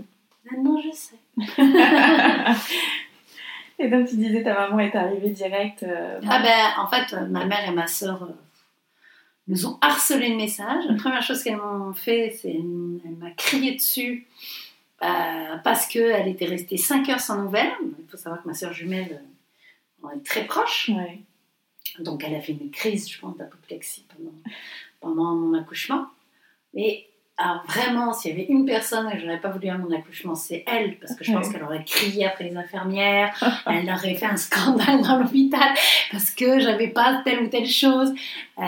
D: Maintenant, je sais.
E: Et donc tu disais ta maman est arrivée direct. euh,
D: Ah ben, en fait, euh, ma mère et ma sœur euh, nous ont harcelé le message. La première chose qu'elles m'ont fait, c'est elle, m'a crié dessus euh, parce qu'elle était restée 5 heures sans nouvelles. Il faut savoir que ma sœur jumelle, euh, on est très proches.
E: Ouais.
D: Donc elle a fait une crise, je pense, d'apoplexie pendant, pendant mon accouchement. Mais alors vraiment, s'il y avait une personne que j'aurais pas voulu à mon accouchement, c'est elle, parce que je pense qu'elle aurait crié après les infirmières, elle aurait fait un scandale dans l'hôpital parce que j'avais pas telle ou telle chose. Euh,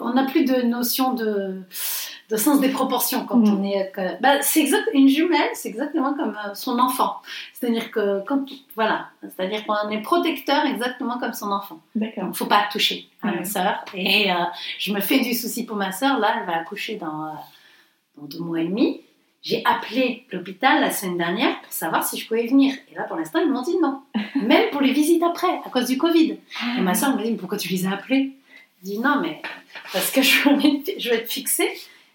D: on n'a plus de notion de, de sens des proportions quand
E: Mm.
D: on est. que- bah, c'est exact, une jumelle, c'est exactement comme euh, son enfant. C'est-à-dire que quand voilà, c'est-à-dire qu'on est protecteur exactement comme son enfant.
E: D'accord.
D: Faut pas toucher à ma
E: Ouais.
D: sœur. Et euh, je me fais du souci pour ma sœur. Là, elle va accoucher dans, euh, dans deux mois et demi. J'ai appelé l'hôpital la semaine dernière pour savoir si je pouvais venir. Et là, pour l'instant, ils m'ont dit non. Même pour les visites après, à cause du Covid. Et ma soeur m'a dit, mais pourquoi tu les as appelés? Je dis, non, mais parce que je veux, je veux être fixée.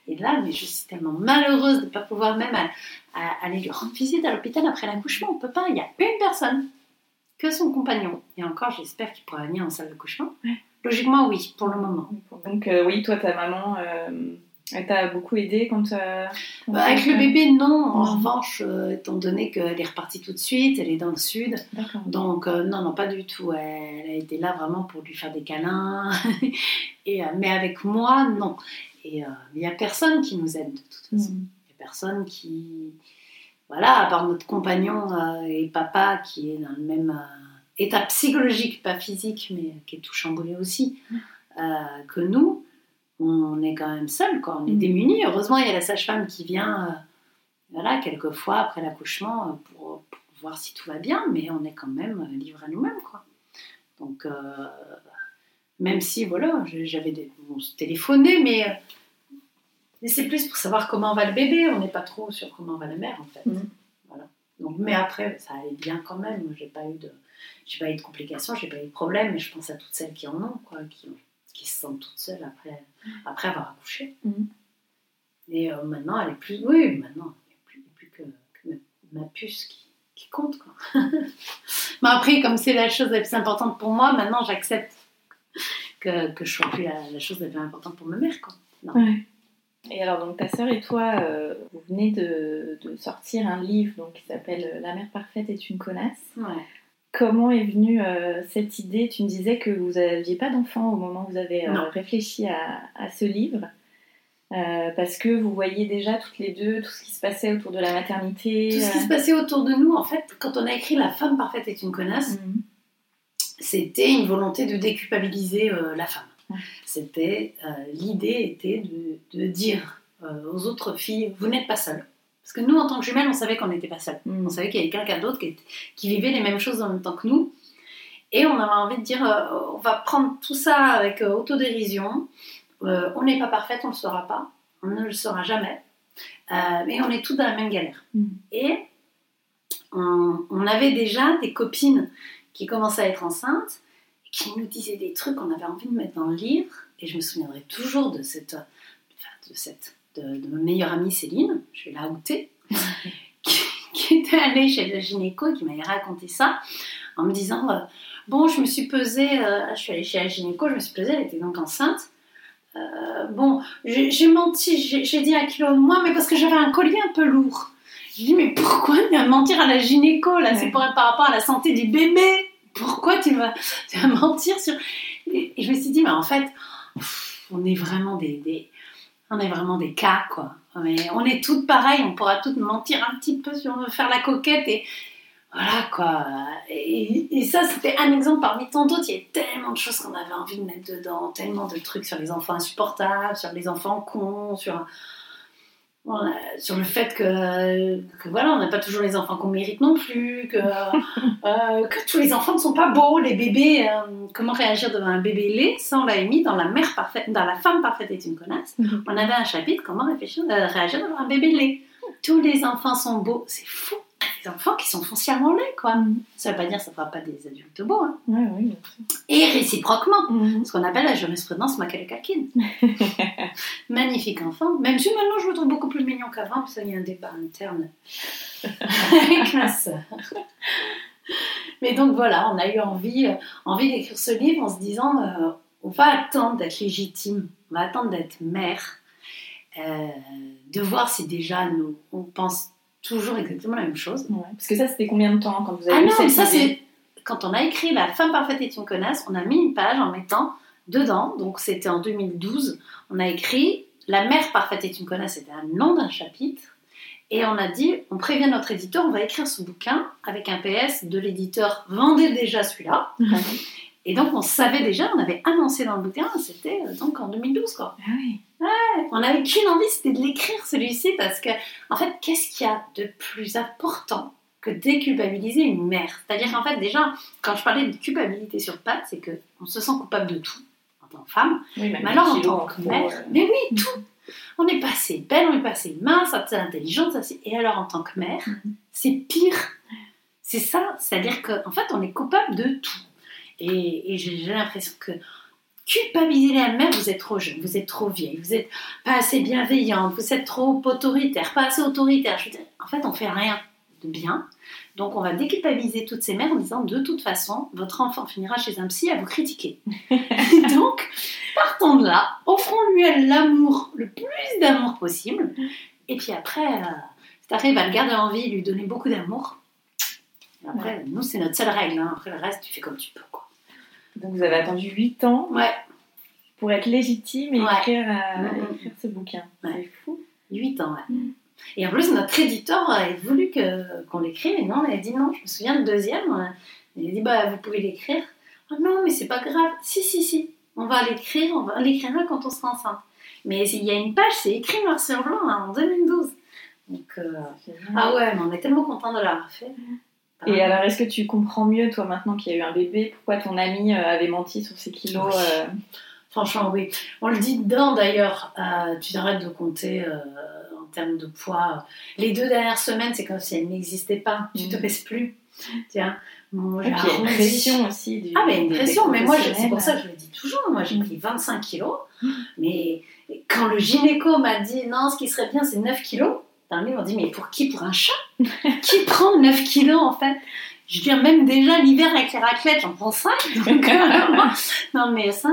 D: Et là, mais je suis tellement malheureuse de ne pas pouvoir même à- à- aller lui rendre visite à l'hôpital après l'accouchement. On peut pas. Il y a une personne, que son compagnon. Et encore, j'espère qu'il pourra venir en salle d'accouchement. Logiquement, oui, pour le moment.
E: Donc euh, oui, toi ta maman, euh, elle t'a beaucoup aidé quand. euh, quand
D: Bah, avec le bébé, non. En
E: Non.
D: revanche, euh, étant donné qu'elle est repartie tout de suite, elle est dans le sud. Donc, non, non, pas du tout. Elle a été là vraiment pour lui faire des câlins. Et, mais avec moi, non. Et euh, il n'y a personne qui nous aide de toute façon.
E: Mm.
D: Il n'y a personne qui. Voilà, à part notre compagnon euh, et papa qui est dans le même euh, état psychologique, pas physique, mais qui est tout chamboulé aussi euh, que nous, on est quand même quoi. On est
E: Mm.
D: démunis. Heureusement, il y a la sage-femme qui vient, euh, voilà, quelques fois après l'accouchement pour, pour voir si tout va bien, mais on est quand même livrés à nous-mêmes, quoi. Donc, euh, même si, voilà, j'avais des. On se téléphonait, mais. euh, mais c'est plus pour savoir comment va le bébé, on n'est pas trop sur comment va la mère en fait.
E: Mhm.
D: Voilà. Donc, mais après, ça allait bien quand même. J'ai pas eu de, j'ai pas eu de complications, j'ai pas eu de problème. Mais je pense à toutes celles qui en ont, quoi, qui, qui se sentent toutes seules après, après avoir accouché.
E: Mhm.
D: Et euh, maintenant, elle est plus, oui, maintenant, il n'y a plus, a que, que ma, ma puce qui, qui compte, quoi. mais après, comme c'est la chose la plus importante pour moi, maintenant, j'accepte que, que je sois plus la, la chose la plus importante pour ma mère, quoi.
E: Ouais. Et alors, donc, ta sœur et toi, euh, vous venez de, de sortir un livre donc, qui s'appelle La mère parfaite est une connasse.
D: Ouais.
E: Comment est venue euh, cette idée? Tu me disais que vous n'aviez pas d'enfant au moment où vous avez euh,
D: Non.
E: réfléchi à, à ce livre. Euh, parce que vous voyiez déjà toutes les deux tout ce qui se passait autour de la maternité.
D: Tout ce qui se passait autour de nous, en fait, quand on a écrit La femme parfaite est une connasse,
E: euh, mhm.
D: C'était une volonté de déculpabiliser euh, la femme. C'était euh, l'idée était de, de dire euh, aux autres filles, vous n'êtes pas seules. Parce que nous, en tant que jumelles, on savait qu'on n'était pas seules.
E: Mhm.
D: On savait qu'il y avait quelqu'un d'autre qui, vivait les mêmes choses en même temps que nous. Et on avait envie de dire, on va prendre tout ça avec autodérision. On n'est pas parfaite, on ne le sera pas. On ne le sera jamais. Mais on est tous dans la même galère.
E: Mhm.
D: Et on, on avait déjà des copines qui commençaient à être enceintes, qui nous disaient des trucs qu'on avait envie de mettre dans le livre. Et je me souviendrai toujours de cette, de cette, de, ma meilleure amie Céline, je vais la outer, qui, était allée chez le gynéco qui m'avait raconté ça en me disant euh, Bon, je me suis pesée, euh, je suis allée chez la gynéco, je me suis pesée, elle était donc enceinte. Euh, bon, j'ai menti, j'ai dit un kilo de moins, mais parce que j'avais un collier un peu lourd. Je dis, mais pourquoi mentir à la gynéco là? C'est
E: Ouais.
D: pour, par rapport à la santé du bébé. Pourquoi tu vas, tu vas mentir sur. Et, je me suis dit, mais en fait, on est vraiment des, des- on est vraiment des cas, quoi. Mais on est toutes pareilles, on pourra toutes mentir un petit peu si on veut faire la coquette et voilà, quoi. Et, et ça, c'était un exemple parmi tant d'autres. Il y avait tellement de choses qu'on avait envie de mettre dedans, tellement de trucs sur les enfants insupportables, sur les enfants cons, sur. Voilà, sur le fait que, que voilà, on n'a pas toujours les enfants qu'on mérite non plus, que, euh, que tous les enfants ne sont pas beaux, les bébés, euh, comment réagir devant un bébé laid, ça on l'avait mis dans la mère parfaite, dans la femme parfaite est une connasse.
E: Mhm.
D: On avait un chapitre comment réfléchir, euh, réagir devant un bébé laid. Tous les enfants sont beaux, c'est fou. Les enfants qui sont foncièrement laids, quoi. Ça veut pas dire que ça fera pas des adultes beaux, hein.
E: Oui, bien sûr.
D: Et réciproquement
E: Mhm.
D: ce qu'on appelle la jurisprudence Macaulay-Culkin. Magnifique enfant, même si maintenant je le trouve beaucoup plus mignon qu'avant, parce qu'il y a un débat interne avec ma sœur. Mais donc voilà, on a eu envie, euh, envie d'écrire ce livre en se disant euh, on va attendre d'être légitime, on va attendre d'être mère, euh, de voir si déjà nous, on pense toujours exactement la même chose.
E: Ouais. Parce que ça, c'était combien de temps quand vous avez
D: Ah non,
E: cette
D: mais ça c'est quand on a écrit La femme parfaite est une connasse, on a mis une page en mettant dedans, donc c'était en 2012, on a écrit La mère parfaite est une connasse, c'était un nom d'un chapitre, et on a dit, on prévient notre éditeur, on va écrire ce bouquin avec un PS de l'éditeur, vendez déjà celui-là. Et donc on savait déjà, on avait annoncé dans le bouquin, c'était euh, donc en 2012 quoi.
E: Ah oui.
D: On n'avait qu'une envie, c'était de l'écrire celui-ci parce que, en fait, qu'est-ce qu'il y a de plus important que déculpabiliser une mère? C'est-à-dire qu'en fait, déjà, quand je parlais de culpabilité sur pattes, c'est que on se sent coupable de tout en tant que femme,
E: Oui,
D: mais alors en tant que mère,
E: euh,
D: mais oui, tout. On n'est pas assez belle, on n'est pas assez mince, assez intelligente, assez- et alors en tant que mère,
E: Mhm.
D: c'est pire. C'est ça, c'est-à-dire qu'en fait, on est coupable de tout. Et, et j'ai l'impression que culpabiliser la mère, vous êtes trop jeune, vous êtes trop vieille, vous êtes pas assez bienveillante, vous êtes trop autoritaire, pas assez autoritaire. Je veux dire, en fait, on fait rien de bien. Donc, on va déculpabiliser toutes ces mères en disant de toute façon, votre enfant finira chez un psy à vous critiquer. Donc, partons de là, offrons-lui l'amour, le plus d'amour possible. Et puis après, euh, si t'arrives à le garder en vie, lui donner beaucoup d'amour. Après, nous, c'est notre seule règle. hein. Après, le reste, tu fais comme tu peux. Quoi.
E: Donc vous avez attendu 8 ans
D: Ouais,
E: pour être légitime et
D: Ouais.
E: écrire, euh,
D: Mhm.
E: écrire ce bouquin.
D: Ouais.
E: C'est fou.
D: 8 ans, ouais.
E: Mm.
D: Et en plus, notre éditeur a voulu qu'on l'écrive, et non, elle a dit non. Je me souviens, le deuxième, euh, il a dit bah, vous pouvez l'écrire. Ah non, mais c'est pas grave. Si, si, si. On va l'écrire, on va l'écrire quand on sera enceinte. Mais il y a une page, c'est écrit noir sur blanc hein, en 2012. Donc, euh, ah ouais, mais on est tellement contents de l'avoir fait.
E: Et alors, est-ce que tu comprends mieux, toi, maintenant qu'il y a eu un bébé, pourquoi ton ami euh, avait menti sur ses kilos
D: Oui.
E: euh,
D: Franchement, oui. On le dit dedans d'ailleurs. euh, tu arrêtes de compter euh, en termes de poids. Les deux dernières semaines, c'est comme si elles n'existaient pas. Tu te
E: Mhm.
D: pèses plus. Tiens, moi,
E: Et
D: j'ai
E: puis, il y a une pression aussi. Du,
D: Ah, mais une pression. Mais moi, je- c'est pour ça que je le dis toujours. Moi, j'ai
E: Mhm.
D: pris 25 kilos. Mais quand le gynéco m'a dit non, ce qui serait bien, c'est 9 kilos. Dans le livre, on dit mais pour qui? Pour un chat? Qui prend 9 kilos en fait? Je veux dire, même déjà l'hiver avec les raclettes, j'en prends 5. Donc, euh, non, mais ça,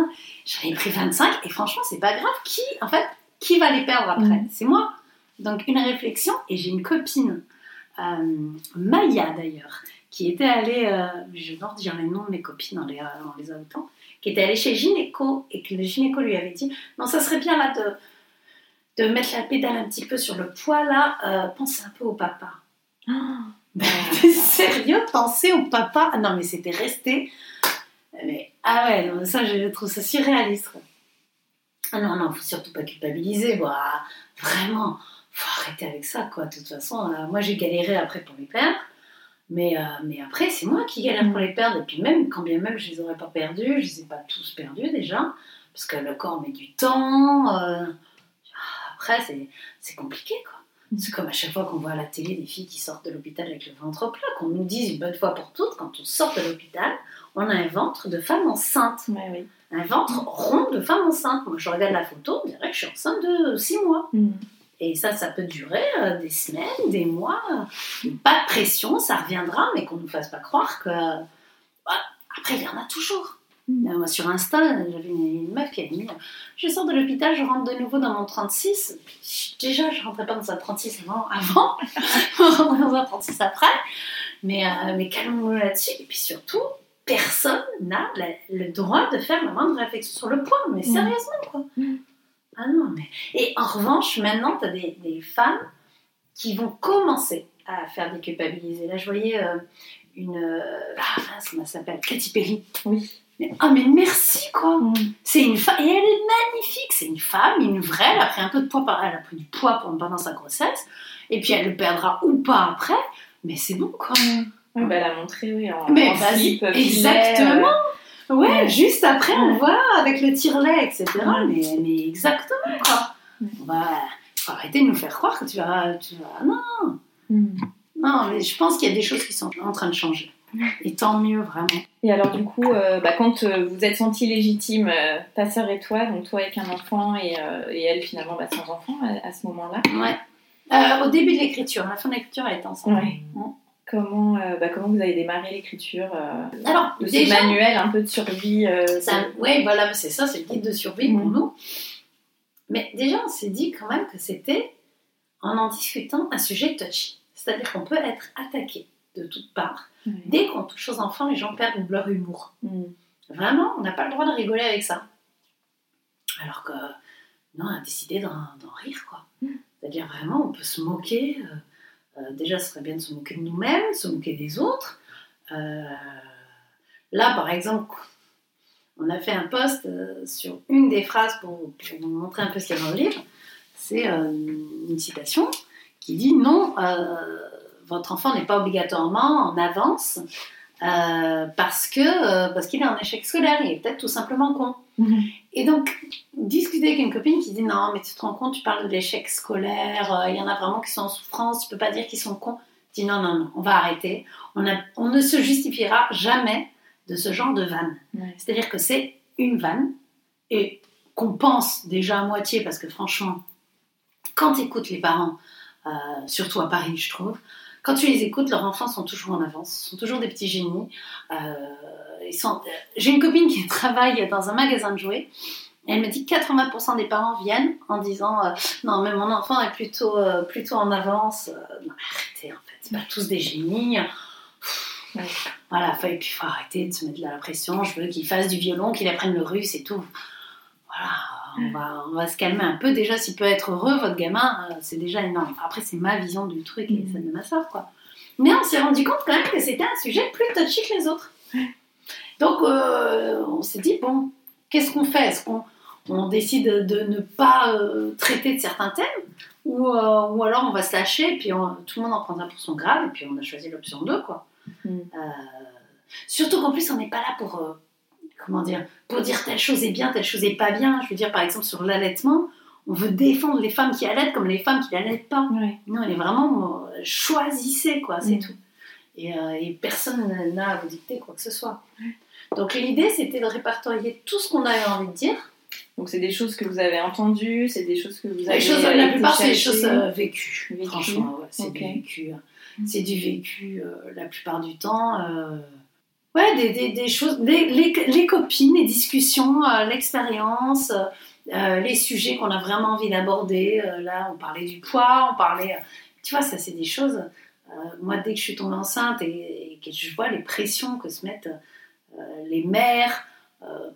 D: j'en ai pris 25 et franchement, c'est pas grave. Qui, en fait, qui va les perdre après?
E: Mm.
D: C'est moi. Donc une réflexion, et j'ai une copine, euh, Maya d'ailleurs, qui était allée, euh, je vais dire les noms de mes copines, on les a, on les autant, qui était allée chez gynéco, et que le gynéco lui avait dit, non, ça serait bien là de, de mettre la pédale un petit peu sur le poids là, euh, pensez un peu au papa. Ben, t'es sérieux, penser au papa? Ah Non, mais c'était resté. Mais, ah ouais, non, ça, je trouve ça surréaliste. Ah non, non, faut surtout pas culpabiliser. Bah, vraiment, faut arrêter avec ça, quoi. De toute façon, euh, moi, j'ai galéré après pour les perdre. Mais, euh, mais après, c'est moi qui galère pour les perdre. Et puis même, quand bien même je les aurais pas perdus, je les ai pas tous perdus déjà. Parce que le corps met du temps. Après, c'est- compliqué, quoi. C'est comme à chaque fois qu'on voit à la télé des filles qui sortent de l'hôpital avec le ventre plat, qu'on nous dise une bonne fois pour toutes, quand on sort de l'hôpital, on a un ventre de femme enceinte.
E: Ouais, oui.
D: Un ventre rond de femme enceinte. Moi, je regarde la photo, on dirait que je suis enceinte de 6 mois.
E: Mm.
D: Et ça, ça peut durer euh, des semaines, des mois. Pas de pression, ça reviendra, mais qu'on ne nous fasse pas croire que. Bah, après, il y en a toujours. Moi, sur Insta, j'avais une, meuf qui a dit Je sors de l'hôpital, je rentre de nouveau dans mon 36. Déjà, je rentrais pas dans un 36 avant, avant. je rentrais dans un 36 après. Mais, euh, mais calmons-nous là-dessus. Et puis surtout, personne n'a le droit de faire la moindre réflexion sur le poids. Mais
E: Mm.
D: sérieusement, quoi.
E: Mm.
D: Ah non, mais. Et en revanche, maintenant, tu as des, des femmes qui vont commencer à faire déculpabiliser. Là, je voyais euh, une. euh, ah, comment elle s'appelle Katy Perry.
E: Oui.
D: Mais, ah, mais merci, quoi
E: Mm.
D: C'est une femme. Et elle est magnifique. C'est une femme, une vraie. Elle a pris un peu de poids. par- Elle a pris du poids pendant sa grossesse. Et puis, elle le perdra ou pas après. Mais c'est bon, quoi.
E: Oui, bah, elle a montré, oui, en,
D: Mais
E: en
D: vas-y,
E: slip, filet,
D: exactement.
E: euh,
D: Ouais,
E: Ouais.
D: juste après, on voit avec le tire-lait, etc.
E: Ouais.
D: Mais, mais exactement, quoi. On va faut arrêter de nous faire croire que tu vas. Tu vas... Non,
E: mm.
D: non, mais je pense qu'il y a des choses qui sont en train de changer. Et tant mieux, vraiment.
E: Et alors, du coup, euh, bah, quand euh, vous êtes senti légitime, euh, ta sœur et toi, donc toi avec un enfant et, euh, et elle finalement bah, sans enfant à, à ce moment-là,
D: Ouais. Au début de l'écriture, à la fin de l'écriture, elle était ensemble.
E: Ouais. comment, bah, comment vous avez démarré l'écriture
D: Alors,
E: de ce
D: déjà,
E: manuel un peu de survie
D: oui, voilà, c'est ça, c'est le guide de survie pour
E: Mhm.
D: nous. Mais déjà, on s'est dit quand même que c'était, en en discutant, un sujet touchy. C'est-à-dire qu'on peut être attaqué de toutes parts. Dès qu'on touche aux enfants, les gens perdent leur humour.
E: Mm.
D: Vraiment, on n'a pas le droit de rigoler avec ça. Alors que, non, on a décidé d'en rire, quoi.
E: Mm.
D: C'est-à-dire vraiment, on peut se moquer. euh, euh, déjà, ce serait bien de se moquer de nous-mêmes, de se moquer des autres. Euh, là, par exemple, on a fait un post sur une des phrases pour, pour vous montrer un peu ce qu'il y a dans le livre. C'est une citation qui dit non, euh, votre enfant n'est pas obligatoirement en avance euh, parce que euh, parce qu'il est en échec scolaire, il est peut-être tout simplement con.
E: Mhm.
D: Et donc, discuter avec une copine qui dit non, mais tu te rends compte, tu parles de l'échec scolaire, euh, il y en a vraiment qui sont en souffrance, tu peux pas dire qu'ils sont cons. Dis non, non, non, on va arrêter. On, a- on ne se justifiera jamais de ce genre de vanne. C'est-à-dire que c'est une vanne et qu'on pense déjà à moitié parce que franchement, quand tu écoutes les parents, surtout à Paris, je trouve, quand tu les écoutes, leurs enfants sont toujours en avance, sont toujours des petits génies. Euh, sont... J'ai une copine qui travaille dans un magasin de jouets. et Elle me dit que 80% des parents viennent en disant euh, Non, mais mon enfant est plutôt, euh, plutôt en avance. Non, arrêtez, en fait, c'est pas tous des génies.
E: Ouais.
D: Voilà, faut, et puis faut arrêter de se mettre de la pression. Je veux qu'il fasse du violon, qu'il apprenne le russe et tout. Voilà, on va, on va se calmer un peu. Déjà, s'il peut être heureux, votre gamin, euh, c'est déjà énorme. Après, c'est ma vision du truc et celle de ma soeur, quoi. Mais on s'est rendu compte quand même que c'était un sujet plus touchy que les autres. Donc, euh, on s'est dit, bon, qu'est-ce qu'on fait? Est-ce qu'on on décide de ne pas euh, traiter de certains thèmes? Ou, euh, ou alors on va se lâcher et puis on- tout le monde en prendra pour son grade et puis on a choisi l'option 2, quoi.
E: Mm.
D: Surtout qu'en plus, on n'est pas là pour, comment dire, pour dire telle chose est bien, telle chose est pas bien. Je veux dire, par exemple, sur l'allaitement, on veut défendre les femmes qui allaitent comme les femmes qui n'allaitent pas. Non, elle est vraiment euh, choisissez, quoi, c'est
E: Mm.
D: tout. Et, euh, et personne n'a à vous dicter quoi que ce soit. Donc l'idée, c'était de répertorier tout ce qu'on avait envie de dire.
E: Donc c'est des choses que vous avez entendues, c'est des choses que vous avez.
D: Les choses,
E: euh,
D: la plupart, c'est des choses euh, vécues. Franchement, ouais, c'est vécu. C'est du vécu la plupart du temps. Ouais, des, des, des choses, des- les, les copines, les discussions, euh, l'expérience. euh, euh, les sujets qu'on a vraiment envie d'aborder. Euh, là, on parlait du poids, on parlait. Tu vois, ça, c'est des choses. moi, dès que je suis tombée enceinte et, et que je vois les pressions que se mettent les mères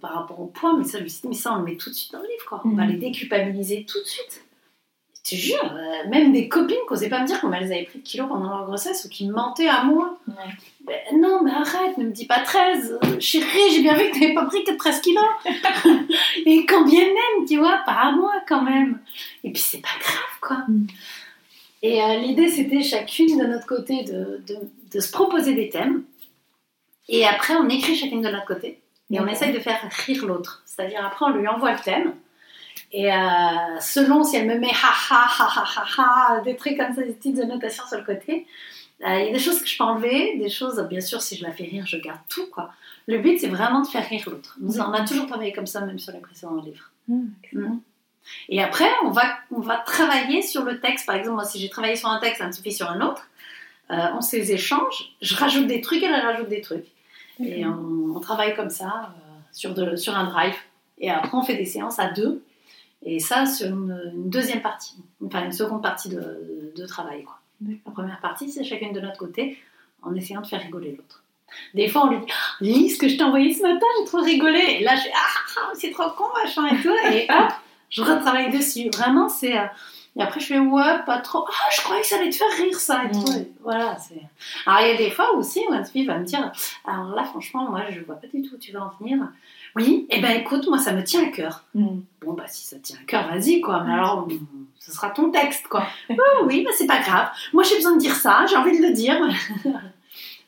D: par rapport au poids, mais ça, je me suis dit, mais ça, on le met tout de suite dans le livre, quoi. On va
E: Mhm.
D: les déculpabiliser tout de suite. Je te jure, euh, même des copines qui n'osaient pas me dire comment elles avaient pris de kilos pendant leur grossesse ou qui me mentaient à moi.
E: Ouais.
D: Ben, non, mais arrête, ne me dis pas 13. Euh, chérie, j'ai bien vu que tu n'avais pas pris que 13 kilos. Et quand bien même, tu vois, pas à moi quand même. Et puis c'est pas grave, quoi.
E: Mm.
D: Et euh, l'idée, c'était chacune de notre côté de, de, de se proposer des thèmes. Et après, on écrit chacune de notre côté. Et on essaye de faire rire l'autre. C'est-à-dire, après, on lui envoie le thème. Et euh, selon si elle me met ha ha ha ha ha des trucs comme ça, des petites annotations sur le côté, euh, il y a des choses que je peux enlever, des choses, bien sûr, si je la fais rire, je garde tout, quoi. Le but, c'est vraiment de faire rire l'autre. Nous, On a toujours travaillé comme ça, même sur les précédents livres.
E: Hum, excellent.
D: Et après, on va, on va travailler sur le texte. Par exemple, moi, si j'ai travaillé sur un texte, Anne-Sophie sur un autre, euh, on se les échange. Je rajoute des trucs, elle rajoute des trucs. Et on, on travaille comme ça euh, sur, de- sur un drive. Et après, on fait des séances à deux. Et ça, sur une, une deuxième partie. Enfin, une seconde partie de, de travail. Quoi. La première partie, c'est chacune de notre côté, en essayant de faire rigoler l'autre. Des fois, on lui dit Ah, Lis ce que je t'ai envoyé ce matin, j'ai trop rigolé. Et là, je fais Ah, ah, c'est trop con, machin et tout. Et hop, je retravaille dessus. Vraiment, c'est. euh, Et après, je fais Ouais, pas trop. Ah, je croyais que ça allait te faire rire, ça. Et tout.
E: Mm.
D: Et voilà. c'est... Alors, il y a des fois aussi où Anne-Sophie va me dire Alors là, franchement, moi, je vois pas du tout où tu vas en venir. Oui, et ben écoute, moi, ça me tient à cœur.
E: Hum.
D: Bon, bah, si ça tient à cœur, vas-y, quoi. Mais alors, mm, ce sera ton texte, quoi. Oh, oui, bah, c'est pas grave. Moi, j'ai besoin de dire ça, j'ai envie de le dire.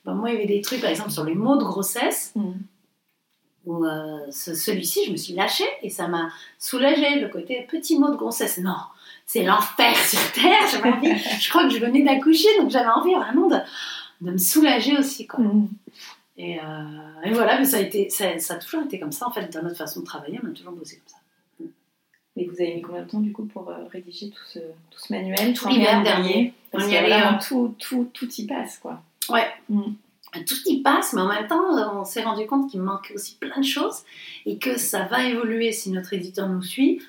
D: Bah, moi, il y avait des trucs, par exemple, sur les mots de grossesse, où euh, ce- celui-ci, je me suis lâchée et ça m'a soulagée, le côté petit mot de grossesse. Non, c'est l'enfer sur Terre. J'avais envie, je crois que je venais d'accoucher, donc j'avais envie vraiment de, de me soulager aussi, quoi. Et, euh, et voilà, mais ça a, été, ça, ça a toujours été comme ça, en fait, dans notre façon de travailler, on a toujours bossé comme ça.
E: Et vous avez mis combien de temps du coup pour euh, rédiger tout ce, tout ce manuel
D: Tout l'hiver dernier.
E: Parce
D: On y
E: que
D: euh,
E: tout, tout, tout y passe quoi.
D: Ouais.
E: Mm.
D: Tout y passe, mais en même temps, on s'est rendu compte qu'il manquait aussi plein de choses et que ça va évoluer si notre éditeur nous suit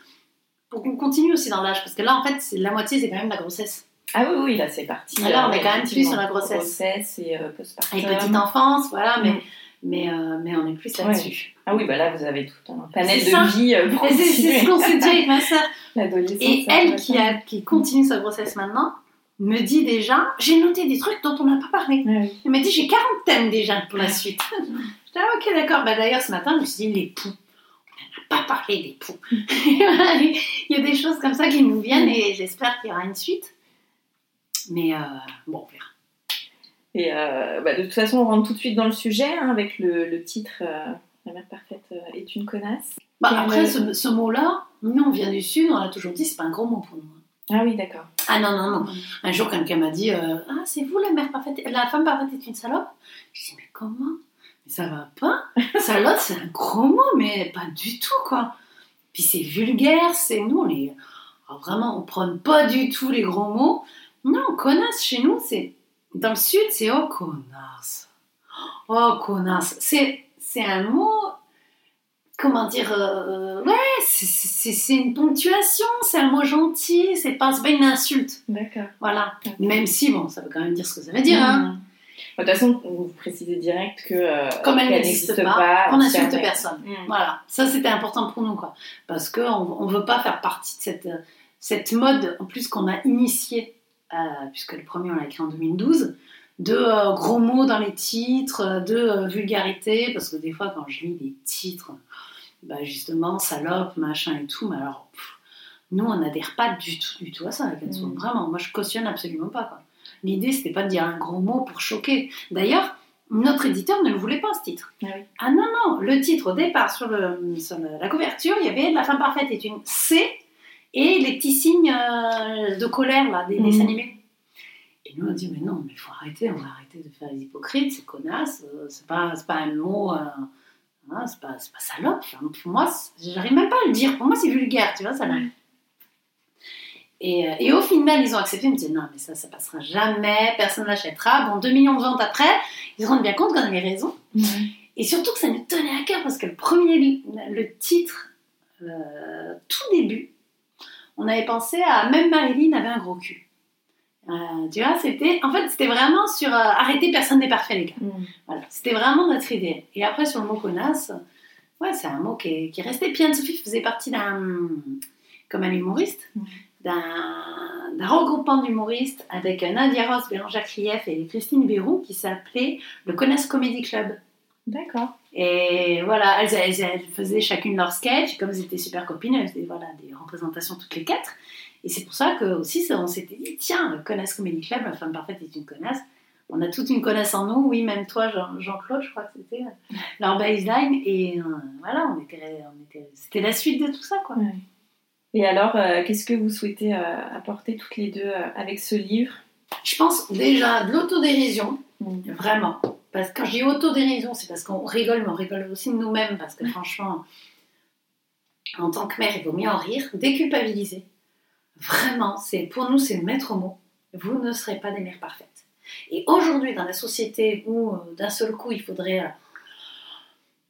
D: pour qu'on continue aussi dans l'âge. Parce que là, en fait, la moitié, c'est quand même la grossesse.
E: Ah oui, oui, là c'est parti.
D: Ah, là, on
E: euh,
D: est quand même plus sur la grossesse.
E: Grossesse et euh, postpartum.
D: Et petite enfance, voilà, mais,
E: Mm.
D: mais, euh, mais on est plus là-dessus.
E: Ah oui, bah là vous avez tout un panel de
D: ça.
E: vie euh, pour
D: c'est ce qu'on s'est dit avec ma.
E: L'adolescence.
D: Et elle qui, a, qui continue sa grossesse maintenant, me dit déjà, j'ai noté des trucs dont on n'a pas parlé.
E: Ah.
D: Elle m'a dit, j'ai 40 thèmes déjà pour la suite. J'étais ah, ok, d'accord. Bah, D'ailleurs, ce matin, je me suis dit, les poux. On n'a pas parlé des poux. Il y a des choses comme ça qui nous viennent et j'espère qu'il y aura une suite. Mais euh, bon, on verra.
E: Et euh, bah, de toute façon, on rentre tout de suite dans le sujet hein, avec le, le titre euh, La mère parfaite est une connasse.
D: Bah, après, ce, ce mot-là, nous, on vient du Sud, on l'a toujours dit, c'est pas un gros mot pour nous.
E: Ah oui, d'accord.
D: Ah non, non, non. Un jour, quelqu'un m'a dit euh, Ah, c'est vous la mère parfaite, la femme parfaite est une salope? Je dis Mais comment? Mais ça va pas Salope, c'est un gros mot, mais pas du tout, quoi. Puis c'est vulgaire, c'est nous, on les. alors vraiment, on prône pas du tout les gros mots. Non, connasse, chez nous, c'est. Dans le Sud, c'est oh, connasse. Oh, connasse. C'est, c'est un mot. Comment dire euh, Ouais, c'est, une ponctuation, c'est un mot gentil, c'est pas, pas une insulte.
E: D'accord.
D: Voilà. Même si, bon, ça veut quand même dire ce que ça veut dire. Hein.
E: Mm. De toute façon, vous précisez direct que euh,
D: Comme elle n'existe pas, on
E: on
D: n'insulte personne.
E: Mm.
D: Voilà. Ça, c'était important pour nous, quoi. Parce qu'on on veut pas faire partie de cette, euh, cette mode, en plus, qu'on a initiée, puisque le premier, on l'a écrit en 2012, de euh, gros mots dans les titres, euh, de euh, vulgarité, parce que des fois, quand je lis des titres, bah, justement, salope, machin et tout, mais alors, pff, nous, on n'adhère pas du tout, du tout à ça, avec.
E: Mm.
D: Vraiment, moi, je cautionne absolument pas. L'idée, c'était pas de dire un gros mot pour choquer. D'ailleurs, notre éditeur ne le voulait pas, ce titre.
E: Ah oui.
D: Ah non, non, le titre, au départ, sur, le, sur la couverture, il y avait La femme parfaite est une C et les petits signes euh, de colère, là, des
E: Mhm.
D: dessins animés. Et nous, on dit, mais non, mais il faut arrêter, on va arrêter de faire les hypocrites, c'est connasse, euh, c'est pas, pas un mot, euh, hein, c'est pas, pas salope. Enfin, pour moi, j'arrive même pas à le dire, pour moi, c'est vulgaire, tu vois, ça n'a- et, euh, et au final, ils ont accepté. Ils me disaient non, mais ça, ça passera jamais, personne n'achètera. Bon, 2 millions de ventes après, ils se rendent bien compte qu'on avait raison.
E: Ouais.
D: Et surtout que ça nous tenait à cœur parce que le premier, le titre, euh, tout début, on avait pensé à même Marilyn avait un gros cul. Euh, tu vois, c'était en fait c'était vraiment sur euh, arrêter, personne n'est parfait les gars.
E: Mm.
D: Voilà, c'était vraiment notre idée. Et après sur le mot connasse, ouais, c'est un mot qui est, qui est resté. Puis Anne-Sophie faisait partie d'un, comme un humoriste, d'un, d'un regroupement d'humoristes avec Nadia Ross, Bérangère Krief et Christine Bérou qui s'appelait le Connasse Comedy Club.
E: D'accord.
D: Et voilà, elles, elles- elles faisaient chacune leur sketch. Et comme elles étaient super copines, elles faisaient voilà, des représentations toutes les quatre. Et c'est pour ça que aussi, on s'était dit, tiens, Connasse Comedy Club, la femme parfaite est une connasse. On a toute une connasse en nous, oui, même toi, Jean- Jean-Claude, je crois que c'était euh, leur baseline. Et euh, voilà, on était, on était, c'était la suite de tout ça, quoi.
E: Ouais. Et alors, euh, qu'est-ce que vous souhaitez euh, apporter toutes les deux avec ce livre?
D: Je pense déjà de l'autodérision,
E: Mm.
D: vraiment. Parce que quand je dis autodérision, c'est parce qu'on rigole, mais on rigole aussi de nous-mêmes. Parce que franchement, en tant que mère, il vaut mieux en rire, déculpabiliser. Vraiment, c'est pour nous, c'est le maître mot. Vous ne serez pas des mères parfaites. Et aujourd'hui, dans la société où euh, d'un seul coup, il faudrait, euh,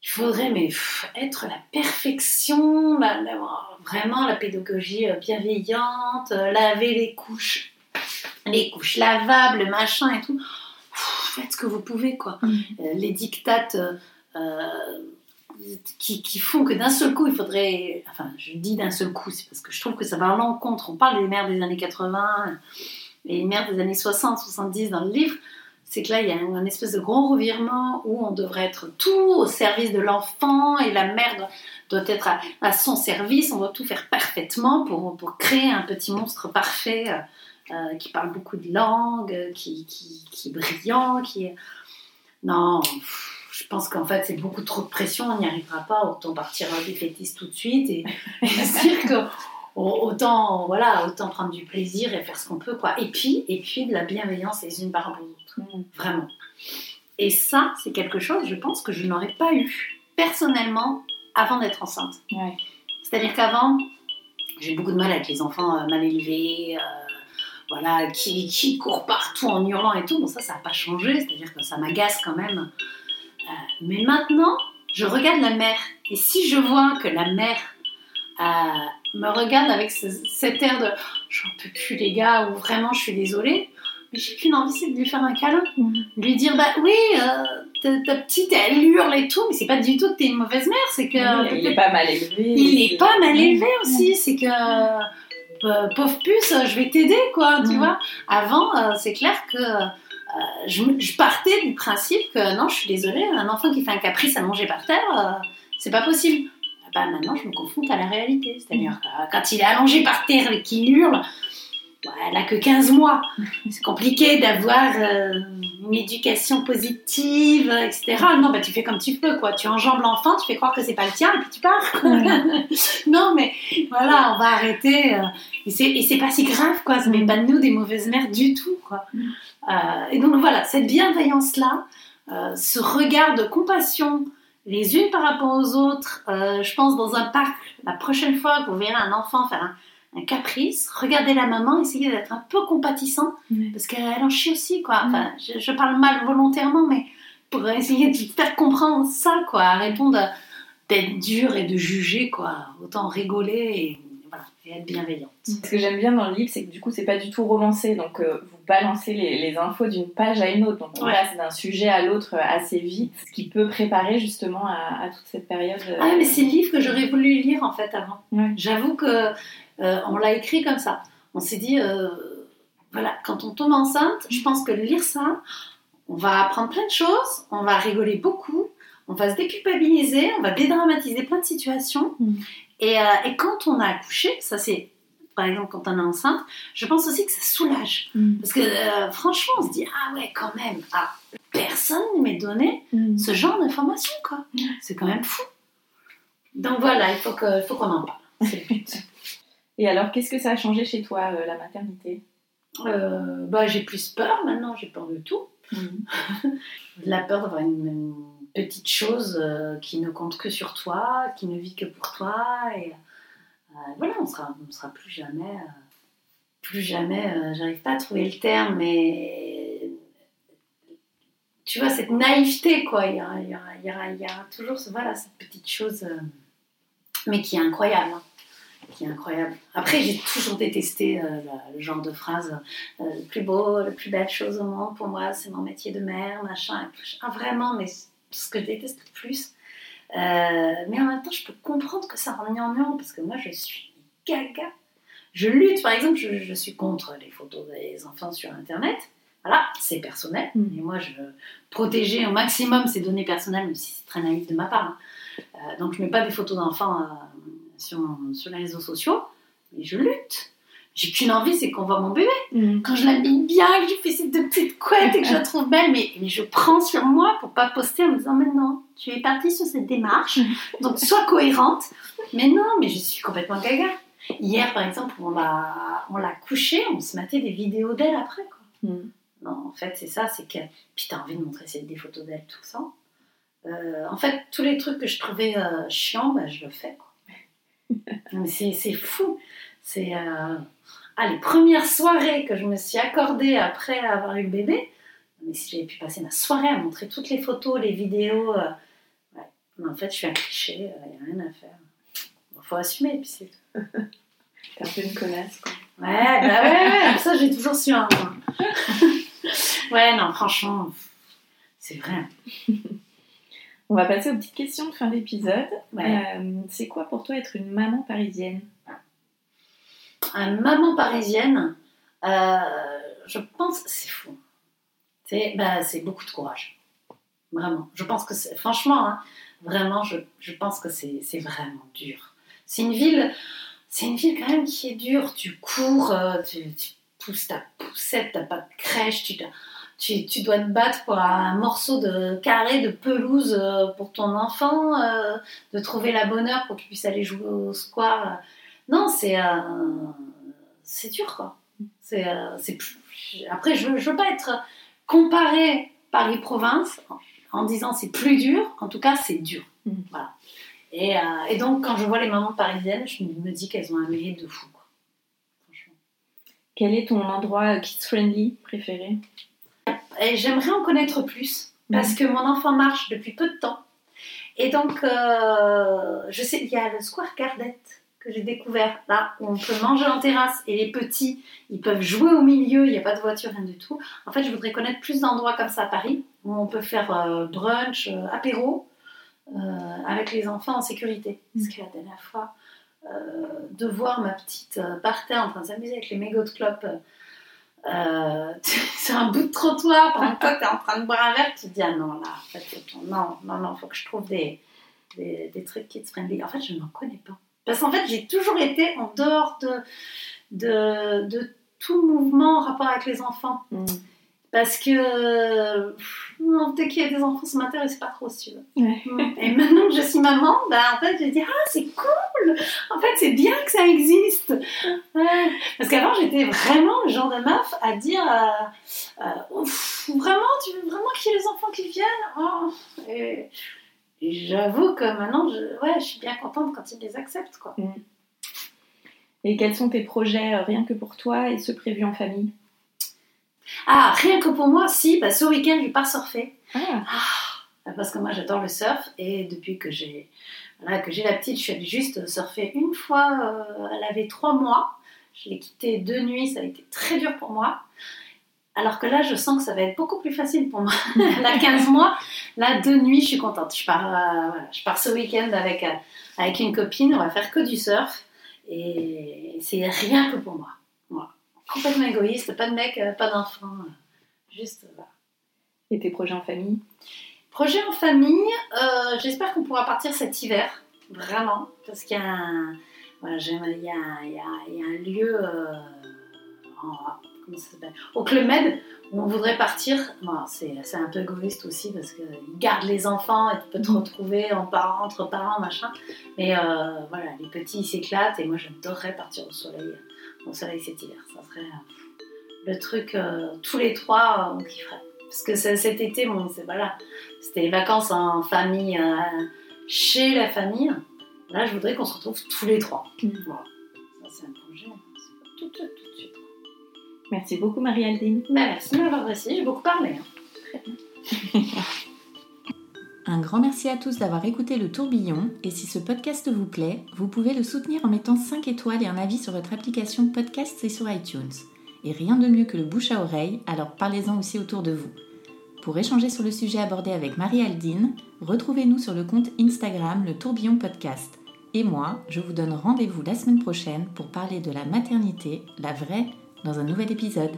D: il faudrait, mais être la perfection, la- la- vraiment la pédagogie euh, bienveillante, laver les couches, les couches lavables, machin et tout. Faites ce que vous pouvez, quoi.
E: Mm.
D: Euh, les dictates euh, euh, qui, qui font que d'un seul coup, il faudrait. Enfin, je dis d'un seul coup, c'est parce que je trouve que ça va à l'encontre. On parle des mères des années 80 et les mères des années 60, 70 dans le livre. C'est que là, il y a un, un espèce de gros revirement où on devrait être tout au service de l'enfant et la mère doit, doit être à, à son service. On doit tout faire parfaitement pour, pour créer un petit monstre parfait euh, qui parle beaucoup de langues, qui, qui, qui est brillant, qui est. Non, je pense qu'en fait, c'est beaucoup trop de pression, on n'y arrivera pas. Autant partir défaitiste tout de suite et, et se dire que au- autant, voilà, autant prendre du plaisir et faire ce qu'on peut, quoi. Et puis, et puis de la bienveillance les unes par rapport aux autres,
E: Mm.
D: vraiment. Et ça, c'est quelque chose, je pense, que je n'aurais pas eu personnellement avant d'être enceinte.
E: Ouais.
D: C'est-à-dire qu'avant, j'ai beaucoup de mal avec les enfants euh, mal élevés, euh, voilà, qui, qui courent partout en hurlant et tout. Bon, ça, ça n'a pas changé, c'est-à-dire que ça m'agace quand même. Euh, mais maintenant, je regarde la mère. Et si je vois que la mère euh, me regarde avec ce- cet air de j'en peux plus, les gars, ou vraiment je suis désolée, mais j'ai qu'une envie, c'est de lui faire un câlin.
E: Mm.
D: Lui dire, bah oui, euh, ta, ta petite, elle hurle et tout, mais c'est pas du tout que t'es une mauvaise mère, c'est que.
E: Oui, il est pas mal élevé.
D: Il est pas mal élevé aussi, c'est que euh, pauvre puce, je vais t'aider quoi, tu
E: Mhm.
D: vois. Avant, euh, c'est clair que euh, je, je partais du principe que non, je suis désolée, un enfant qui fait un caprice à manger par terre, euh, c'est pas possible. Ah Bah, maintenant, je me confronte à la réalité, c'est-à-dire euh, quand il est allongé par terre et qu'il hurle, elle a que 15 mois. C'est compliqué d'avoir euh, une éducation positive, etc. Non, bah tu fais comme tu peux, quoi. Tu enjambes l'enfant, tu fais croire que c'est pas le tien et puis tu pars. non, mais voilà, on va arrêter. euh, et c'est- pas si grave, quoi. Ça met pas de nous des mauvaises mères du tout, quoi. Euh, et donc voilà, cette bienveillance-là, euh, ce regard de compassion les unes par rapport aux autres, je pense dans un parc, la prochaine fois que vous verrez un enfant faire un, un caprice, regardez la maman, essayez d'être un peu compatissant, parce qu'elle en chie aussi, quoi. Enfin, je, je parle mal volontairement, mais pour essayer de faire comprendre ça, quoi. Arrêtons d'être dur et de juger, quoi. Autant rigoler et, voilà, et être bienveillante.
E: Ce que j'aime bien dans le livre, c'est que du coup, c'est pas du tout romancé. Donc, euh, vous balancez les, les infos d'une page à une autre. Donc, on
D: Ouais.
E: passe d'un sujet à l'autre euh, assez vite, ce qui peut préparer justement à, à toute cette période. euh,
D: Ah, mais c'est le livre que j'aurais voulu lire, en fait, avant.
E: Ouais.
D: J'avoue que euh, on l'a écrit comme ça. On s'est dit, euh, voilà, quand on tombe enceinte, je pense que lire ça, on va apprendre plein de choses, on va rigoler beaucoup, on va se déculpabiliser, on va dédramatiser plein de situations.
E: Mm.
D: Et, euh, et quand on a accouché, ça c'est, par exemple, quand on est enceinte, je pense aussi que ça soulage.
E: Mm.
D: Parce que euh, franchement, on se dit, ah ouais, quand même, ah, personne ne m'ait donné
E: Mm.
D: ce genre d'informations, quoi. C'est quand même fou. Donc voilà, il faut que- il faut qu'on en parle. C'est le but.
E: Et alors, qu'est-ce que ça a changé chez toi, euh, la maternité?
D: Euh, bah, j'ai plus peur maintenant, j'ai peur de tout. La peur d'avoir une, une petite chose euh, qui ne compte que sur toi, qui ne vit que pour toi. Et voilà, on sera, on sera plus jamais. plus jamais, j'arrive pas à trouver le terme, mais. Tu vois, cette naïveté, quoi. Il y aura, il y aura, il y aura, il y aura toujours ce- voilà, cette petite chose. mais qui est incroyable. hein. Qui est incroyable. Après, j'ai toujours détesté euh, le genre de phrase euh, le plus beau, la plus belle chose au monde pour moi, c'est mon métier de mère, machin. Ah, vraiment, mais ce que je déteste le plus. Euh, mais en même temps, je peux comprendre que ça rend gnangnan parce que moi, je suis gaga. Je lutte, par exemple, je, je suis contre les photos des enfants sur Internet. Voilà, c'est personnel.
E: Mm.
D: Et moi, je veux protéger au maximum ces données personnelles, même si c'est très naïf de ma part. hein. Donc, je ne mets pas des photos d'enfants sur, sur les réseaux sociaux, mais je lutte. J'ai qu'une envie, c'est qu'on voit mon bébé.
E: Mm.
D: Quand je l'habille bien, que je fais ces deux petites couettes et que je la trouve belle, mais, mais je prends sur moi pour pas poster en me disant, mais non, tu es partie sur cette démarche, donc sois cohérente. Mais non, mais je suis complètement gaga. Hier, par exemple, on l'a, on l'a couchée, on se matait des vidéos d'elle après, quoi.
E: Mm.
D: Non, en fait, c'est ça, c'est que. Puis t'as envie de montrer des photos d'elle, tout ça. Euh, en fait, tous les trucs que je trouvais euh, chiants, bah, je le fais, c'est, fou. C'est. euh, Ah, les premières soirées que je me suis accordée après avoir eu le bébé, mais si j'avais pu passer ma soirée à montrer toutes les photos, les vidéos. euh, ouais. Mais en fait, je suis un cliché, il n'y a rien à faire. Bon, faut assumer, puis c'est tout.
E: T'es un peu une connasse, quoi.
D: Ouais, bah ouais, ouais, ça j'ai toujours su. hein. ouais, non, franchement, c'est vrai.
E: On va passer aux petites questions de fin d'épisode.
D: Ouais.
E: Euh, c'est quoi pour toi être une maman parisienne?
D: Un maman parisienne, euh, je pense, c'est fou. C'est bah, c'est beaucoup de courage. Vraiment. Je pense que c'est, franchement, hein, vraiment, je, je pense que c'est c'est vraiment dur. C'est une ville, c'est une ville quand même qui est dure. Tu cours, euh, tu, tu pousses ta poussette, t'as pas de crèche, tu, tu, tu dois te battre pour un morceau de carré de pelouse euh, pour ton enfant, euh, de trouver la bonne heure pour qu'il puisse aller jouer au square. Non, c'est euh, c'est dur quoi. C'est euh, après je je veux pas être comparée Paris-Province en, en disant c'est plus dur. En tout cas, c'est dur. Voilà. Et, et donc quand je vois les mamans parisiennes, je me dis qu'elles ont un mérite de fou. Quoi. Franchement.
E: Quel est ton endroit kids-friendly préféré?
D: Et j'aimerais en connaître plus parce que mon enfant marche depuis peu de temps. Et donc, euh, je sais, il y a le Square Gardette que j'ai découvert là où on peut manger en terrasse et les petits ils peuvent jouer au milieu, il n'y a pas de voiture, rien du tout. En fait, je voudrais connaître plus d'endroits comme ça à Paris où on peut faire euh, brunch, euh, apéro avec les enfants en sécurité. Parce que la dernière fois, de voir ma petite par terre en train de s'amuser avec les mégots de clopes euh, sur un bout de trottoir pendant que toi t'es en train de boire un verre, tu te dis ah non là, en fait, non, non, non, faut que je trouve des, des, des trucs kids friendly. En fait, je n'en connais pas. Parce qu'en fait, j'ai toujours été en dehors de, de, de tout mouvement en rapport avec les enfants.
E: Mm.
D: Parce que dès qu'il y a des enfants, ça m'intéresse pas trop, si tu veux.
E: Ouais.
D: Mm. Et maintenant que je suis maman, bah, en fait, je dis Ah, c'est cool En fait, c'est bien que ça existe Ouais. Parce qu'avant, j'étais vraiment le genre de meuf à dire euh, euh, Ouf, Vraiment, tu veux vraiment qu'il y ait les enfants qui viennent? Oh. Et, et j'avoue que maintenant, je, ouais, je suis bien contente quand ils les acceptent. Quoi.
E: Et quels sont tes projets euh, rien que pour toi et ceux prévus en famille?
D: Ah, rien que pour moi, si, bah, ce week-end, je pars surfer.
E: Ah,
D: Parce que moi j'adore le surf et depuis que j'ai voilà, que j'ai la petite, je suis allée juste surfer une fois. euh, elle avait trois mois. Je l'ai quittée deux nuits, ça a été très dur pour moi. Alors que là, je sens que ça va être beaucoup plus facile pour moi. elle a 15 mois. Là, deux nuits, je suis contente. Je pars, euh, voilà, je pars ce week-end avec, euh, avec une copine. On va faire que du surf. Et c'est rien que pour moi. Complètement égoïste. Pas de mec, euh, pas d'enfant. euh, Juste, voilà.
E: et tes projets en famille
D: Projet en famille, euh, j'espère qu'on pourra partir cet hiver, vraiment, parce qu'il y a un, voilà, il y a, un- il y a- il y a un lieu euh, en- comment ça au Club Med où on voudrait partir. Bon, c'est c'est un peu égoïste aussi parce qu'ils gardent les enfants et tu peux te retrouver en parents, entre parents, machin. Mais euh, voilà, les petits ils s'éclatent et moi j'adorerais partir au soleil, au soleil cet hiver. Ça serait euh, le truc, euh, tous les trois, euh, on kifferait. Parce que cet été, bon, c'est voilà, c'était les vacances en famille, chez la famille. Là, je voudrais qu'on se retrouve tous les trois.
E: Mm.
D: Voilà. Ça, c'est un projet. c'est Tout, tout, tout de suite.
E: Merci beaucoup Marie-Aldine.
D: Bah, merci de m'avoir reçu, j'ai beaucoup parlé. hein.
C: Un grand merci à tous d'avoir écouté le tourbillon et si ce podcast vous plaît, vous pouvez le soutenir en mettant 5 étoiles et un avis sur votre application podcast et sur iTunes. Et rien de mieux que le bouche à oreille, alors parlez-en aussi autour de vous. Pour échanger sur le sujet abordé avec Marie-Aldine, retrouvez-nous sur le compte Instagram Le Tourbillon Podcast. Et moi, je vous donne rendez-vous la semaine prochaine pour parler de la maternité, la vraie, dans un nouvel épisode.